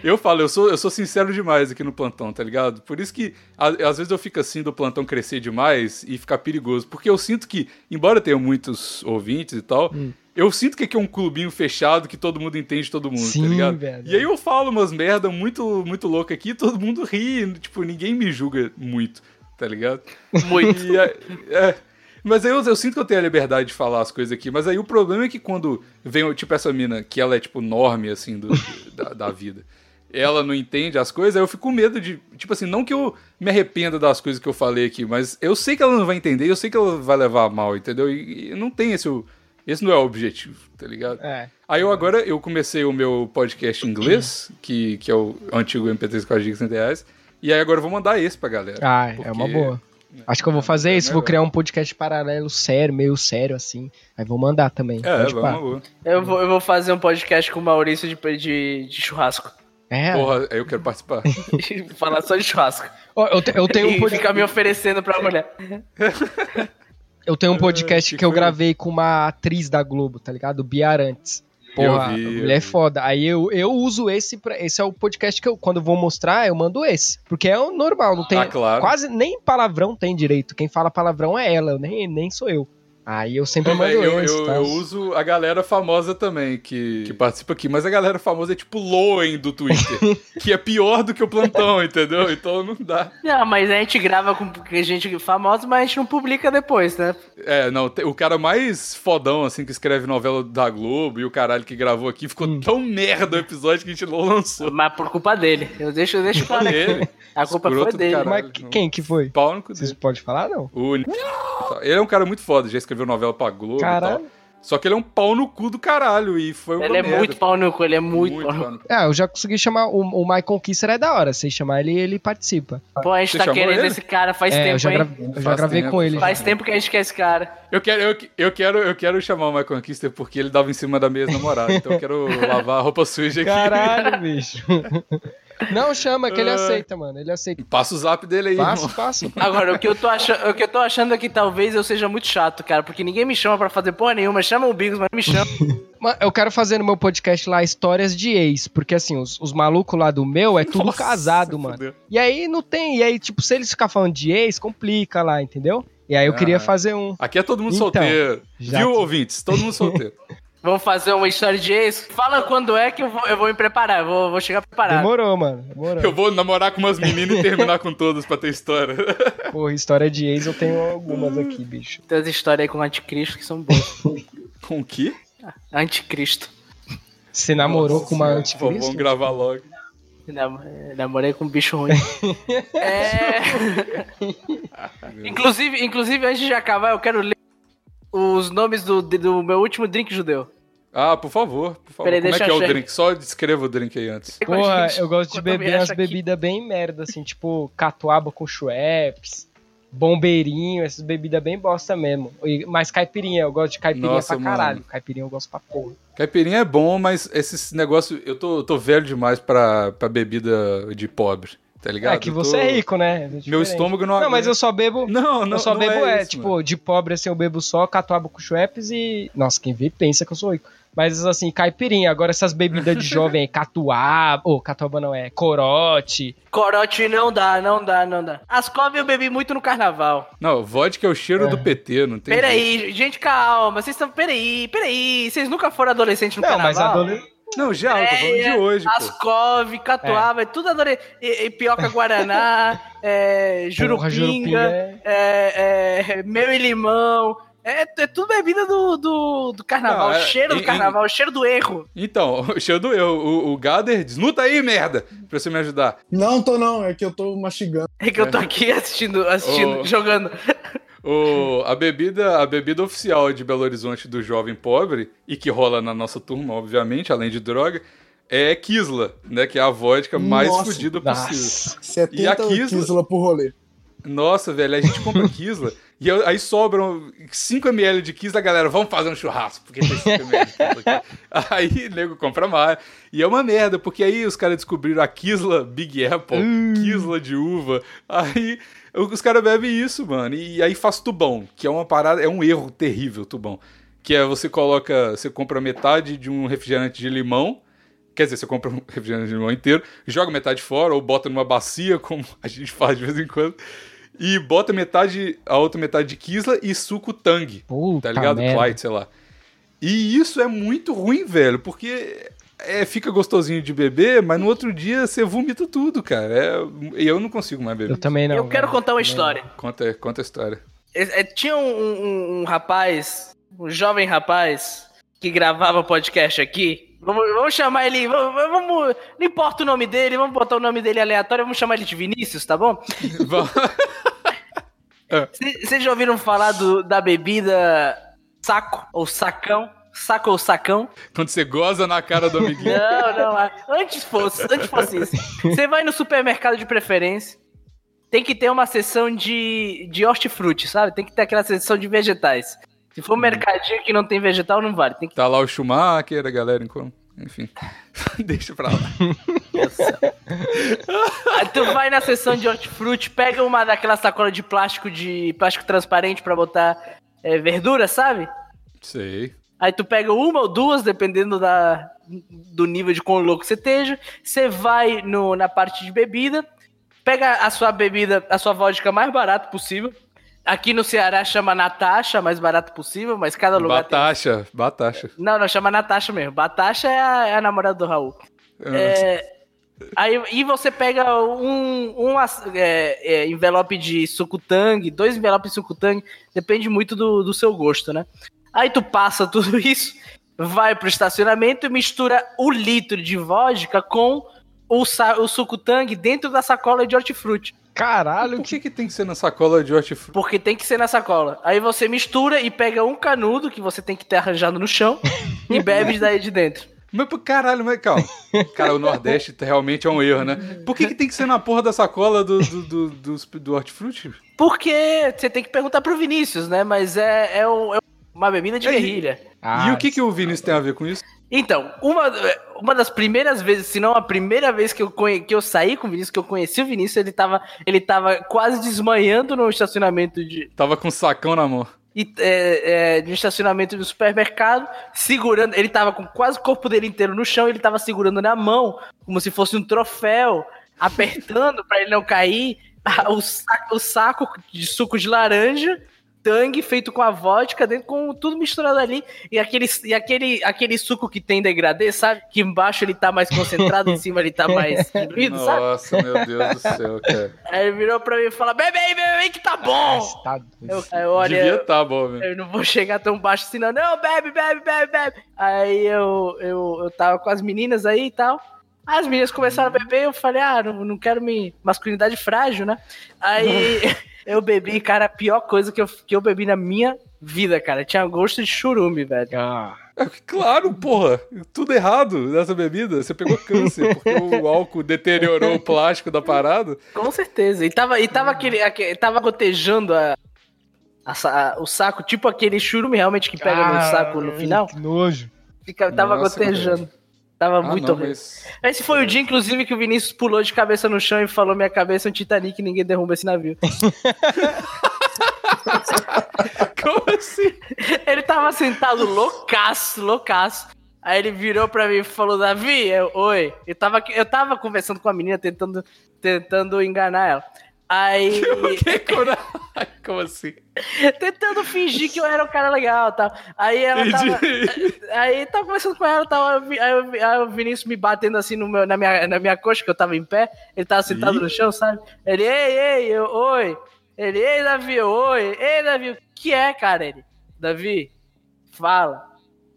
Eu falo, eu sou, eu sou sincero demais aqui no plantão, tá ligado? Por isso que a- às vezes eu fico assim do plantão crescer demais e ficar perigoso, porque eu sinto que, embora eu tenha muitos ouvintes e tal, Hum. eu sinto que aqui é um clubinho fechado que todo mundo entende todo mundo, Sim, tá ligado? velho. E aí eu falo umas merda muito, muito louca aqui, e todo mundo ri, tipo, ninguém me julga muito, tá ligado? Muito. E, é, é, mas aí eu, eu sinto que eu tenho a liberdade de falar as coisas aqui. Mas aí o problema é que quando vem, tipo, essa mina, que ela é, tipo, norme, assim, do, da, da vida, ela não entende as coisas, aí eu fico com medo de. Tipo assim, não que eu me arrependa das coisas que eu falei aqui, mas eu sei que ela não vai entender, eu sei que ela vai levar mal, entendeu? E, e não tem esse. Esse não é o objetivo, tá ligado? É. Aí eu agora eu comecei o meu podcast em inglês, que, que é o antigo MP3 com as dicas 100 reais. E aí agora eu vou mandar esse pra galera. Ah, é uma boa. Acho que eu vou fazer isso, vou melhor. criar um podcast paralelo sério, meio sério assim. Aí vou mandar também. É, Pode vamos, vamos. Eu vou, eu vou fazer um podcast com o Maurício de, de, de churrasco. É. Porra, eu quero participar. [LAUGHS] Falar só de churrasco. Ó, eu, te- eu tenho um podcast. ficar me oferecendo pra mulher. Eu tenho um [LAUGHS] podcast que que eu gravei com uma atriz da Globo, tá ligado? Bia Arantes. Porra, Eu vi, mulher é foda. Aí eu, eu uso esse, pra, esse é o podcast que eu, quando eu vou mostrar, eu mando esse. Porque é o normal, não tem, Ah, claro. quase nem palavrão tem direito. Quem fala palavrão é ela, nem, nem sou eu. Aí eu sempre mando eu, eu, esse, eu, tá? eu uso a galera famosa também que, que participa aqui, mas a galera famosa é tipo Loen do Twitter, [LAUGHS] que é pior do que o plantão, entendeu? Então não dá. Não, mas a gente grava com gente famosa, mas a gente não publica depois, né? É, não, o cara mais fodão, assim, que escreve novela da Globo e o caralho que gravou aqui, ficou Hum. tão merda o episódio que a gente não lançou. Mas por culpa dele. Eu deixo, eu deixo claro aqui. Ele, A culpa Escroto foi dele. caralho. Mas que- quem que foi? pau no cu Vocês dele. podem falar, não? O Ele é um cara muito foda, já escreveu novela pra Globo e Caralho. tal. Só que ele é um pau no cu do caralho e foi uma Ele é merda. muito pau no cu, ele é muito, Muito pau no pau no cu. Ah, eu já consegui chamar. O, o Michael Kisser é da hora. Se chamar ele, ele participa. Pô, a gente Você tá querendo ele? esse cara faz é, eu tempo, já, hein? gra- eu já Faz gravei tempo, com ele. Faz já. tempo que a gente quer esse cara. Eu quero, eu, eu, quero, eu quero chamar o Michael Kister porque ele dava em cima da minha ex-namorada. então eu quero lavar a roupa suja aqui. Caralho, [LAUGHS] bicho. Não chama, que ele Ah. aceita, mano. Ele aceita. Passa o zap dele aí, Passo, irmão. passo. [LAUGHS] Agora, o que, eu tô achando, o que eu tô achando é que talvez eu seja muito chato, cara, porque ninguém me chama pra fazer porra nenhuma. Chama o Bigos, mas me chama. [LAUGHS] Mano, Eu quero fazer no meu podcast lá histórias de ex, porque assim, os, os malucos lá do meu é tudo Nossa, casado, mano. fudeu. E aí não tem, e aí, tipo, se eles ficar falando de ex, complica lá, entendeu? E aí eu queria Ah. fazer um. Aqui é todo mundo Então, solteiro. Viu, que- ouvintes? Todo mundo solteiro. [LAUGHS] Vamos fazer uma história de ex. Fala quando é que eu vou, eu vou me preparar. Eu vou, vou chegar preparado. Demorou, mano. Demorou. Eu vou namorar com umas meninas e terminar com todas pra ter história. [LAUGHS] Porra, história de ex eu tenho algumas aqui, bicho. Tem umas histórias aí com o anticristo que são boas. [LAUGHS] com o quê? Anticristo. Você namorou com uma anticristo? vamos gravar logo. Nam- Namorei com um bicho ruim. [LAUGHS] é... inclusive, inclusive, antes de acabar, eu quero ler os nomes do, do meu último drink judeu. Ah, por favor, por favor. Peraí, Como é que é o drink? Só descreva o drink aí antes. Porra, eu gosto de me beber aqui. bebidas bem merda, assim, tipo catuaba com Schweppes, bombeirinho, essas bebidas bem bosta mesmo. E- Mas caipirinha, eu gosto de caipirinha Nossa, pra caralho. mano. Caipirinha eu gosto pra porra. Caipirinha é bom, mas esses negócios. Eu tô, eu tô velho demais pra, pra bebida de pobre, tá ligado? é que você tô- é rico, né? É Meu estômago não Não, mas eu só bebo. Não, não, eu só não bebo, é, isso, tipo, mano. de pobre assim, eu bebo só catuaba com Schweppes e. Nossa, quem vê pensa que eu sou rico. Mas assim, caipirinha. Agora essas bebidas de jovem aí, [LAUGHS] catuaba. Ô, catuaba não é. Corote. Corote não dá, não dá, não dá. Ascov eu bebi muito no carnaval. Não, vodka é o cheiro do PT, não tem. jeito. Peraí, gente, calma. Vocês estão. Peraí, peraí. Vocês nunca foram adolescente no Não, mas carnaval? adolescente. Não, já, eu tô falando de hoje, pô. Ascov, Catuaba, é. tudo adorei. E, e Pioca Guaraná, [LAUGHS] é, Jurupinga, é- é, é, Mel e Limão. É, é tudo bebida do, do, do carnaval. Não, é- o cheiro do carnaval, o cheiro do erro. Então, [LAUGHS] o cheiro do eu. O, o Gader, desnuta aí, merda, pra você me ajudar. Não tô não, é que eu tô mastigando. É que eu tô aqui assistindo, assistindo jogando. O, a, bebida, a bebida oficial de Belo Horizonte do jovem pobre, e que rola na nossa turma, obviamente, além de droga, é Kisla, né? Que é a vodka mais Nossa, fodida possível. Nossa. 70 E a Kisla? Kisla por rolê. Nossa, velho, a gente compra Kisla e aí sobram 5ml de Kisla, galera, vamos fazer um churrasco, porque tem 5ml de Kisla aqui. [LAUGHS] Aí nego compra mais. E é uma merda, porque aí os caras descobriram a Kisla Big Apple, Kisla de uva. Aí os caras bebem isso, mano. E aí faz tubão, que é uma parada, é um erro terrível, tubão. Que é você coloca, você compra metade de um refrigerante de limão, Quer dizer, você compra um [LAUGHS] refrigerante de limão inteiro, joga metade fora ou bota numa bacia, [LAUGHS] como a gente faz de vez em quando, e bota metade, a outra metade de Kisla e suco Tang, Puta tá ligado? merda. Clyde, sei lá. E isso é muito ruim, velho, porque é, fica gostosinho de beber, mas no outro dia você vomita tudo, cara. É, e eu não consigo mais beber. Eu também não. eu quero contar uma história. Conta, conta a história. É, é, tinha um, um- um rapaz, um jovem rapaz, que gravava podcast aqui. Vamos, vamos chamar ele. Vamos, vamos- não importa o nome dele, vamos botar o nome dele aleatório, vamos chamar ele de Vinícius, tá bom? [LAUGHS] Vocês já ouviram falar do- da bebida saco ou sacão? Saco ou sacão? Quando você goza na cara do amiguinho. [LAUGHS] Não, não. Antes fosse, antes fosse isso. Você vai no supermercado de preferência, tem que ter uma seção de, de hortifruti, sabe? Tem que ter aquela seção de vegetais. Se for um mercadinho que não tem vegetal, não vale. Tem que Tá lá o Schumacher, a galera, enfim. [LAUGHS] Deixa pra lá. Aí tu vai na seção de hortifruti, pega uma daquela sacola de plástico de plástico transparente pra botar é, verdura, sabe? Sei. Aí tu pega uma ou duas, dependendo da, do nível de quão louco você esteja. Você vai no, na parte de bebida, pega a sua bebida, a sua vodka mais barato possível. Aqui no Ceará chama Natasha, mais barato possível, mas cada lugar tem... Batacha, batacha. Não, não, chama Natasha mesmo. Batasha é a, é a namorada do Raul. É, aí, e você pega um, um é, é, envelope de suco tang, dois envelopes de suco tang, depende muito do, do seu gosto, né? Aí tu passa tudo [LAUGHS] isso, vai pro estacionamento e mistura o litro de vodka com o, o suco tang dentro da sacola de hortifruti. Caralho, Por que. que, tem que ser na sacola de hortifruti? Porque tem que ser na sacola. Aí você mistura e pega um canudo que você tem que ter arranjado no chão [LAUGHS] e bebe daí de dentro. Mas por caralho, mas calma. Cara, o Nordeste realmente é um erro, né? Por que, que tem que ser na porra da sacola do, do, do, do, do hortifruti? Porque você tem que perguntar pro Vinícius, né? Mas é, é, um- é uma bebida de guerrilha. Ah, e o que, que o Vinícius tem a ver com isso? Então, uma, uma das primeiras vezes, se não a primeira vez que eu, que eu saí com o Vinícius, que eu conheci o Vinícius, ele tava, ele tava quase desmanhando no estacionamento de, Tava com um sacão na mão. e, é, é, no estacionamento do supermercado, segurando. Ele tava com quase o corpo dele inteiro no chão, ele tava segurando na mão, como se fosse um troféu, apertando pra ele não cair. [LAUGHS] O saco, o saco de suco de laranja, tangue feito com a vodka, dentro com tudo misturado ali. E aquele, e aquele, aquele suco que tem degradê, sabe? Que embaixo ele tá mais concentrado, [LAUGHS] em cima ele tá mais [LAUGHS] diluído, sabe? Nossa, meu Deus do céu, cara. [LAUGHS] Aí ele virou pra mim e falou: Bebe aí, bebe aí que tá bom! Tá doido. Eu, eu olhei, Devia tá bom, velho. eu não vou chegar tão baixo assim, não. Não, bebe, bebe, bebe, bebe. Aí eu, eu, eu tava com as meninas aí e tal. As meninas começaram a beber, eu falei, ah, não, não quero me. Masculinidade frágil, né? Aí eu bebi, cara, a pior coisa que eu, que eu bebi na minha vida, cara. Tinha gosto de churume, velho. Ah, É, Claro, porra. Tudo errado nessa bebida. Você pegou câncer, porque o [LAUGHS] álcool deteriorou o plástico da parada. Com certeza. E tava, e tava aquele. aque- tava gotejando a, a sa- a- o saco, tipo aquele churume realmente que pega no saco no final. Que nojo. Fica, tava Nossa, gotejando. Tava Ah, muito não, horrível. mas... Esse foi o dia, inclusive, que o Vinícius pulou de cabeça no chão e falou: Minha cabeça é um Titanic, ninguém derruba esse navio. [LAUGHS] Como assim? ele tava sentado loucaço, loucaço. Aí ele virou pra mim e falou: Davi, eu, oi. Eu tava, eu tava conversando com a menina, tentando, tentando enganar ela. Aí. [LAUGHS] Que Como assim? tentando fingir que eu era um cara legal tal. Aí ela tava. [LAUGHS] Aí tava conversando com ela, tal, aí, aí, o Vinícius me batendo assim no meu, na, minha, na minha coxa, que eu tava em pé, ele tava sentado Ih. no chão, sabe? Ele, ei, ei, eu, oi. Ele, ei, Davi, oi. Ei, Davi, o que é, cara? Ele, Davi, fala.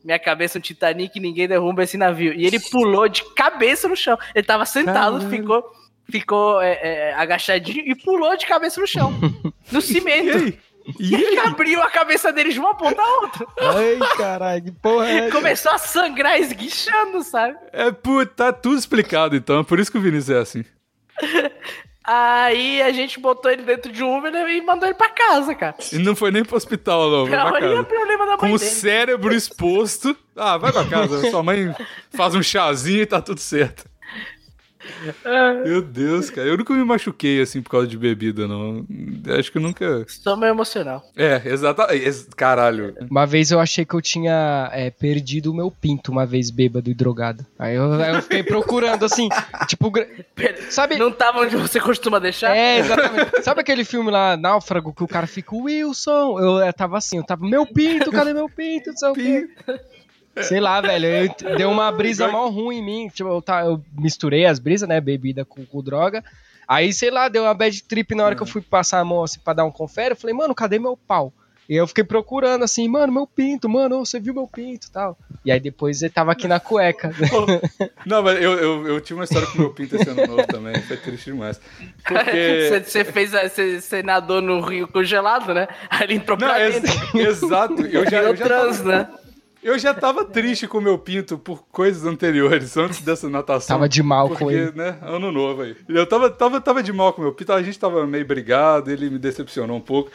Minha cabeça é um Titanic, ninguém derruba esse navio. E ele pulou de cabeça no chão. Ele tava sentado, Caralho. ficou, ficou é, é, agachadinho e pulou de cabeça no chão. [LAUGHS] No cimento. E E abriu a cabeça deles de uma ponta a outra. Ai, caralho, que porra é? Começou a sangrar, esguichando, sabe? É, puta, tá tudo explicado então. Por isso que o Vinícius é assim. [LAUGHS] Aí a gente botou ele dentro de um Uber e mandou ele pra casa, cara. E não foi nem pro hospital, não. Foi pra é o casa. problema da Com mãe o dele. cérebro exposto. Ah, vai pra casa. Sua mãe faz um chazinho e tá tudo certo. [LAUGHS] Meu Deus, cara. Eu nunca me machuquei assim por causa de bebida, não. Acho que eu nunca. Estômago emocional. É, exatamente. Caralho. Uma vez eu achei que eu tinha é, perdido o meu pinto, uma vez bêbado e drogado. Aí eu, eu fiquei procurando, assim, [LAUGHS] tipo... Sabe... Não tava onde você costuma deixar? É, exatamente. Sabe aquele filme lá, Náufrago, que o cara fica, Wilson? Eu, eu tava assim, eu tava, meu pinto, cadê meu pinto? Não sei o quê. Sei lá, velho, eu- [LAUGHS] deu uma brisa mal ruim em mim. Tipo, eu, tá, eu misturei as brisas, né? Bebida com, com droga. Aí, sei lá, deu uma bad trip na hora que eu fui passar a mão assim pra dar um confere. Eu falei, mano, cadê meu pau? E eu fiquei procurando assim, mano, meu pinto, mano, você viu meu pinto e tal. E aí depois ele tava aqui na cueca. [LAUGHS] Não, mas eu, eu, eu tive uma história com meu pinto esse ano novo também. Foi triste demais. Porque. [LAUGHS] Você, você fez, a- você, você nadou no rio congelado, né? Aí ele entrou Não, pra ex- dentro. exato. Eu já, eu, já trans, tava, né? Eu já tava triste com o meu pinto por coisas anteriores, antes dessa natação. Tava de mal porque, com ele. né, ano novo aí. Eu tava, tava, tava de mal com o meu pinto, a gente tava meio brigado, ele me decepcionou um pouco.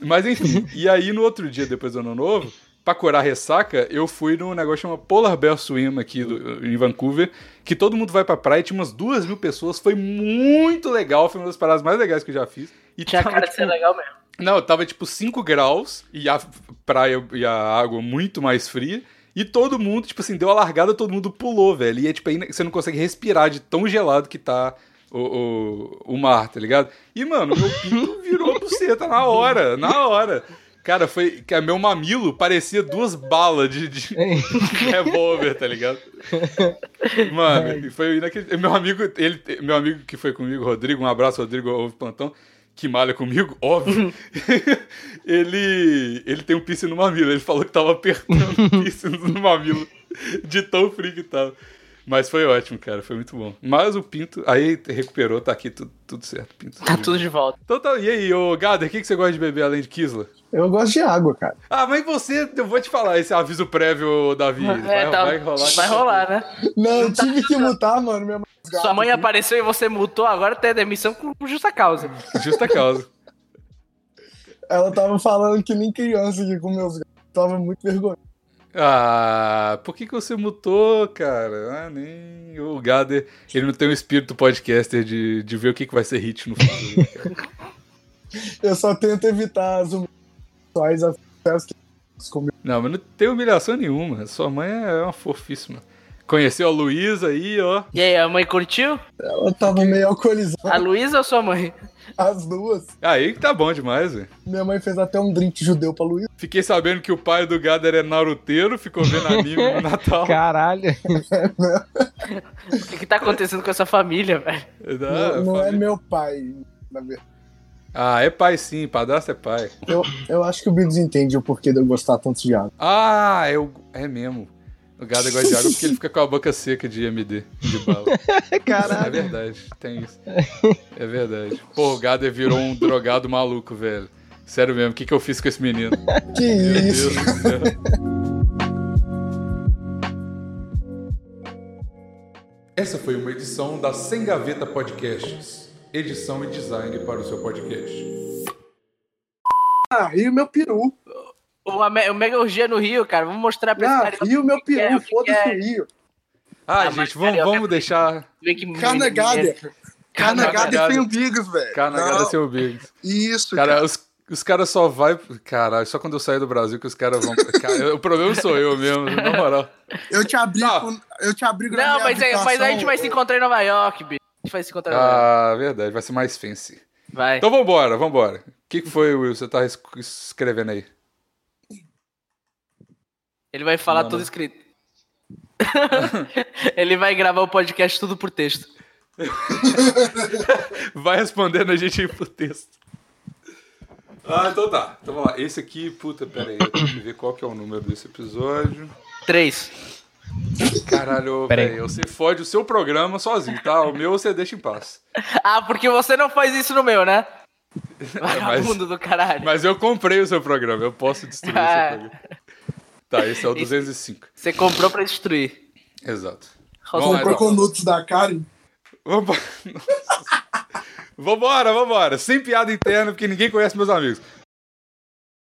Mas enfim, [LAUGHS] e aí no outro dia, depois do ano novo, pra curar a ressaca, eu fui num negócio chamado Polar Bear Swim aqui do- em Vancouver, que todo mundo vai pra praia, tinha umas duas mil pessoas, foi muito legal, foi uma das paradas mais legais que eu já fiz. E Tinha tava, cara de ser tipo, legal mesmo. Não, tava tipo 5 graus e a praia e a água muito mais fria. E todo mundo, tipo assim, deu a largada, todo mundo pulou, velho. E é tipo, você não consegue respirar de tão gelado que tá o, o, o mar, tá ligado? E, mano, meu pinto [LAUGHS] virou buceta na hora, na hora. Cara, foi. Que meu mamilo parecia duas balas de, de [LAUGHS] revólver, tá ligado? Mano, e foi inacreditável. Meu amigo, ele, meu amigo que foi comigo, Rodrigo, um abraço, Rodrigo, ouve plantão, que malha comigo, óbvio. ele, ele tem um piercing no mamilo. Ele falou que tava apertando o [LAUGHS] piercing no mamilo de tão frio que tava. Mas foi ótimo, cara. Foi muito bom. Mas o Pinto. Aí recuperou, tá aqui tudo, tudo certo, Pinto. Tá tudo de volta. Então tá. E aí, ô Gader, o que, que você gosta de beber além de Kisla? Eu gosto de água, cara. Ah, mas você, eu vou te falar esse aviso prévio, Davi. vai, É, tá- vai rolar. Vai rolar, né? Não, eu tive que mutar, mano. Minha mãe Sua mãe apareceu e você mutou, agora tem demissão com justa causa. Justa causa. Ela tava falando que nem criança aqui com meus gatos. Tava muito vergonhoso. Ah, por que, que você mutou, cara? Ah, nem. O Gader, ele não tem um espírito podcaster de, de ver o que, que vai ser hit no futuro. cara. [LAUGHS] Eu só tento evitar as humilhações, que comigo. Não, mas não tem humilhação nenhuma. Sua mãe é uma fofíssima. Conheceu a Luísa aí, ó. E aí, a mãe curtiu? Ela tava meio A alcoolizada, Luísa ou sua mãe? as duas. Aí que tá bom demais, velho. Minha mãe fez até um drink judeu pra Luísa. Fiquei sabendo que o pai do Gader é naruteiro, ficou vendo anime no [LAUGHS] Natal. Caralho. [LAUGHS] O que, que tá acontecendo com essa família, velho? Ah, não não é família- meu pai, na verdade. Ah, é pai sim, padrasto é pai. Eu, eu acho que o Biggs entende o porquê de eu gostar tanto de água. Ah, é, o... é mesmo. O Gader gosta de água porque ele fica com a boca seca de MD, de bala. [LAUGHS] É Caralho. verdade, tem isso. É verdade. Pô, o Gader virou um drogado maluco, velho. Sério mesmo, o que, que eu fiz com esse menino? Que Meu isso? Deus do céu. Essa foi uma edição da Sem Gaveta Podcasts. Edição e design para o seu podcast. Ah, Rio meu peru. O, o Mega Orgia no Rio, cara. Vamos mostrar pra esse Ah, cara. Rio meu é, peru. Foda-se é. o Rio. Ah, Ah, gente, vamos, vamos é deixar Carnegada. Carnegada Carnegada. sem o Biggs, velho. Carnagada Não, seu Biggs. Isso, Cara, cara. os, os caras só vai. Caralho, só quando eu sair do Brasil que os caras vão. Cara, o problema sou eu mesmo, na moral. Eu te abrigo, Não. eu te abrigo na Não, minha mas, é, mas a gente vai se encontrar em Nova York, bicho. A gente vai se encontrar em Nova York. Ah, verdade, vai ser mais fancy. Vai. Então vambora, vambora. O que, que foi, Will? Você tá es- escrevendo aí? Ele vai falar Manda. tudo escrito. [LAUGHS] Ele vai gravar o podcast tudo por texto. [LAUGHS] Vai respondendo a gente aí por texto. Ah, então tá. Então vamos lá. Esse aqui, puta, pera aí. Eu tenho que ver qual que é o número desse episódio. Três. Caralho, Pera aí. velho. Você fode o seu programa sozinho, tá? O meu você deixa em paz. Ah, porque você não faz isso no meu, né? [LAUGHS] mas- Vagabundo do caralho. Mas eu comprei o seu programa. Eu posso destruir o Ah. seu programa. Tá, esse é o 205. Você comprou pra destruir. Exato. Comprou então. com nudes da Karen. Vambora. Nossa. [LAUGHS] Vambora, vambora. Sem piada interna, porque ninguém conhece meus amigos.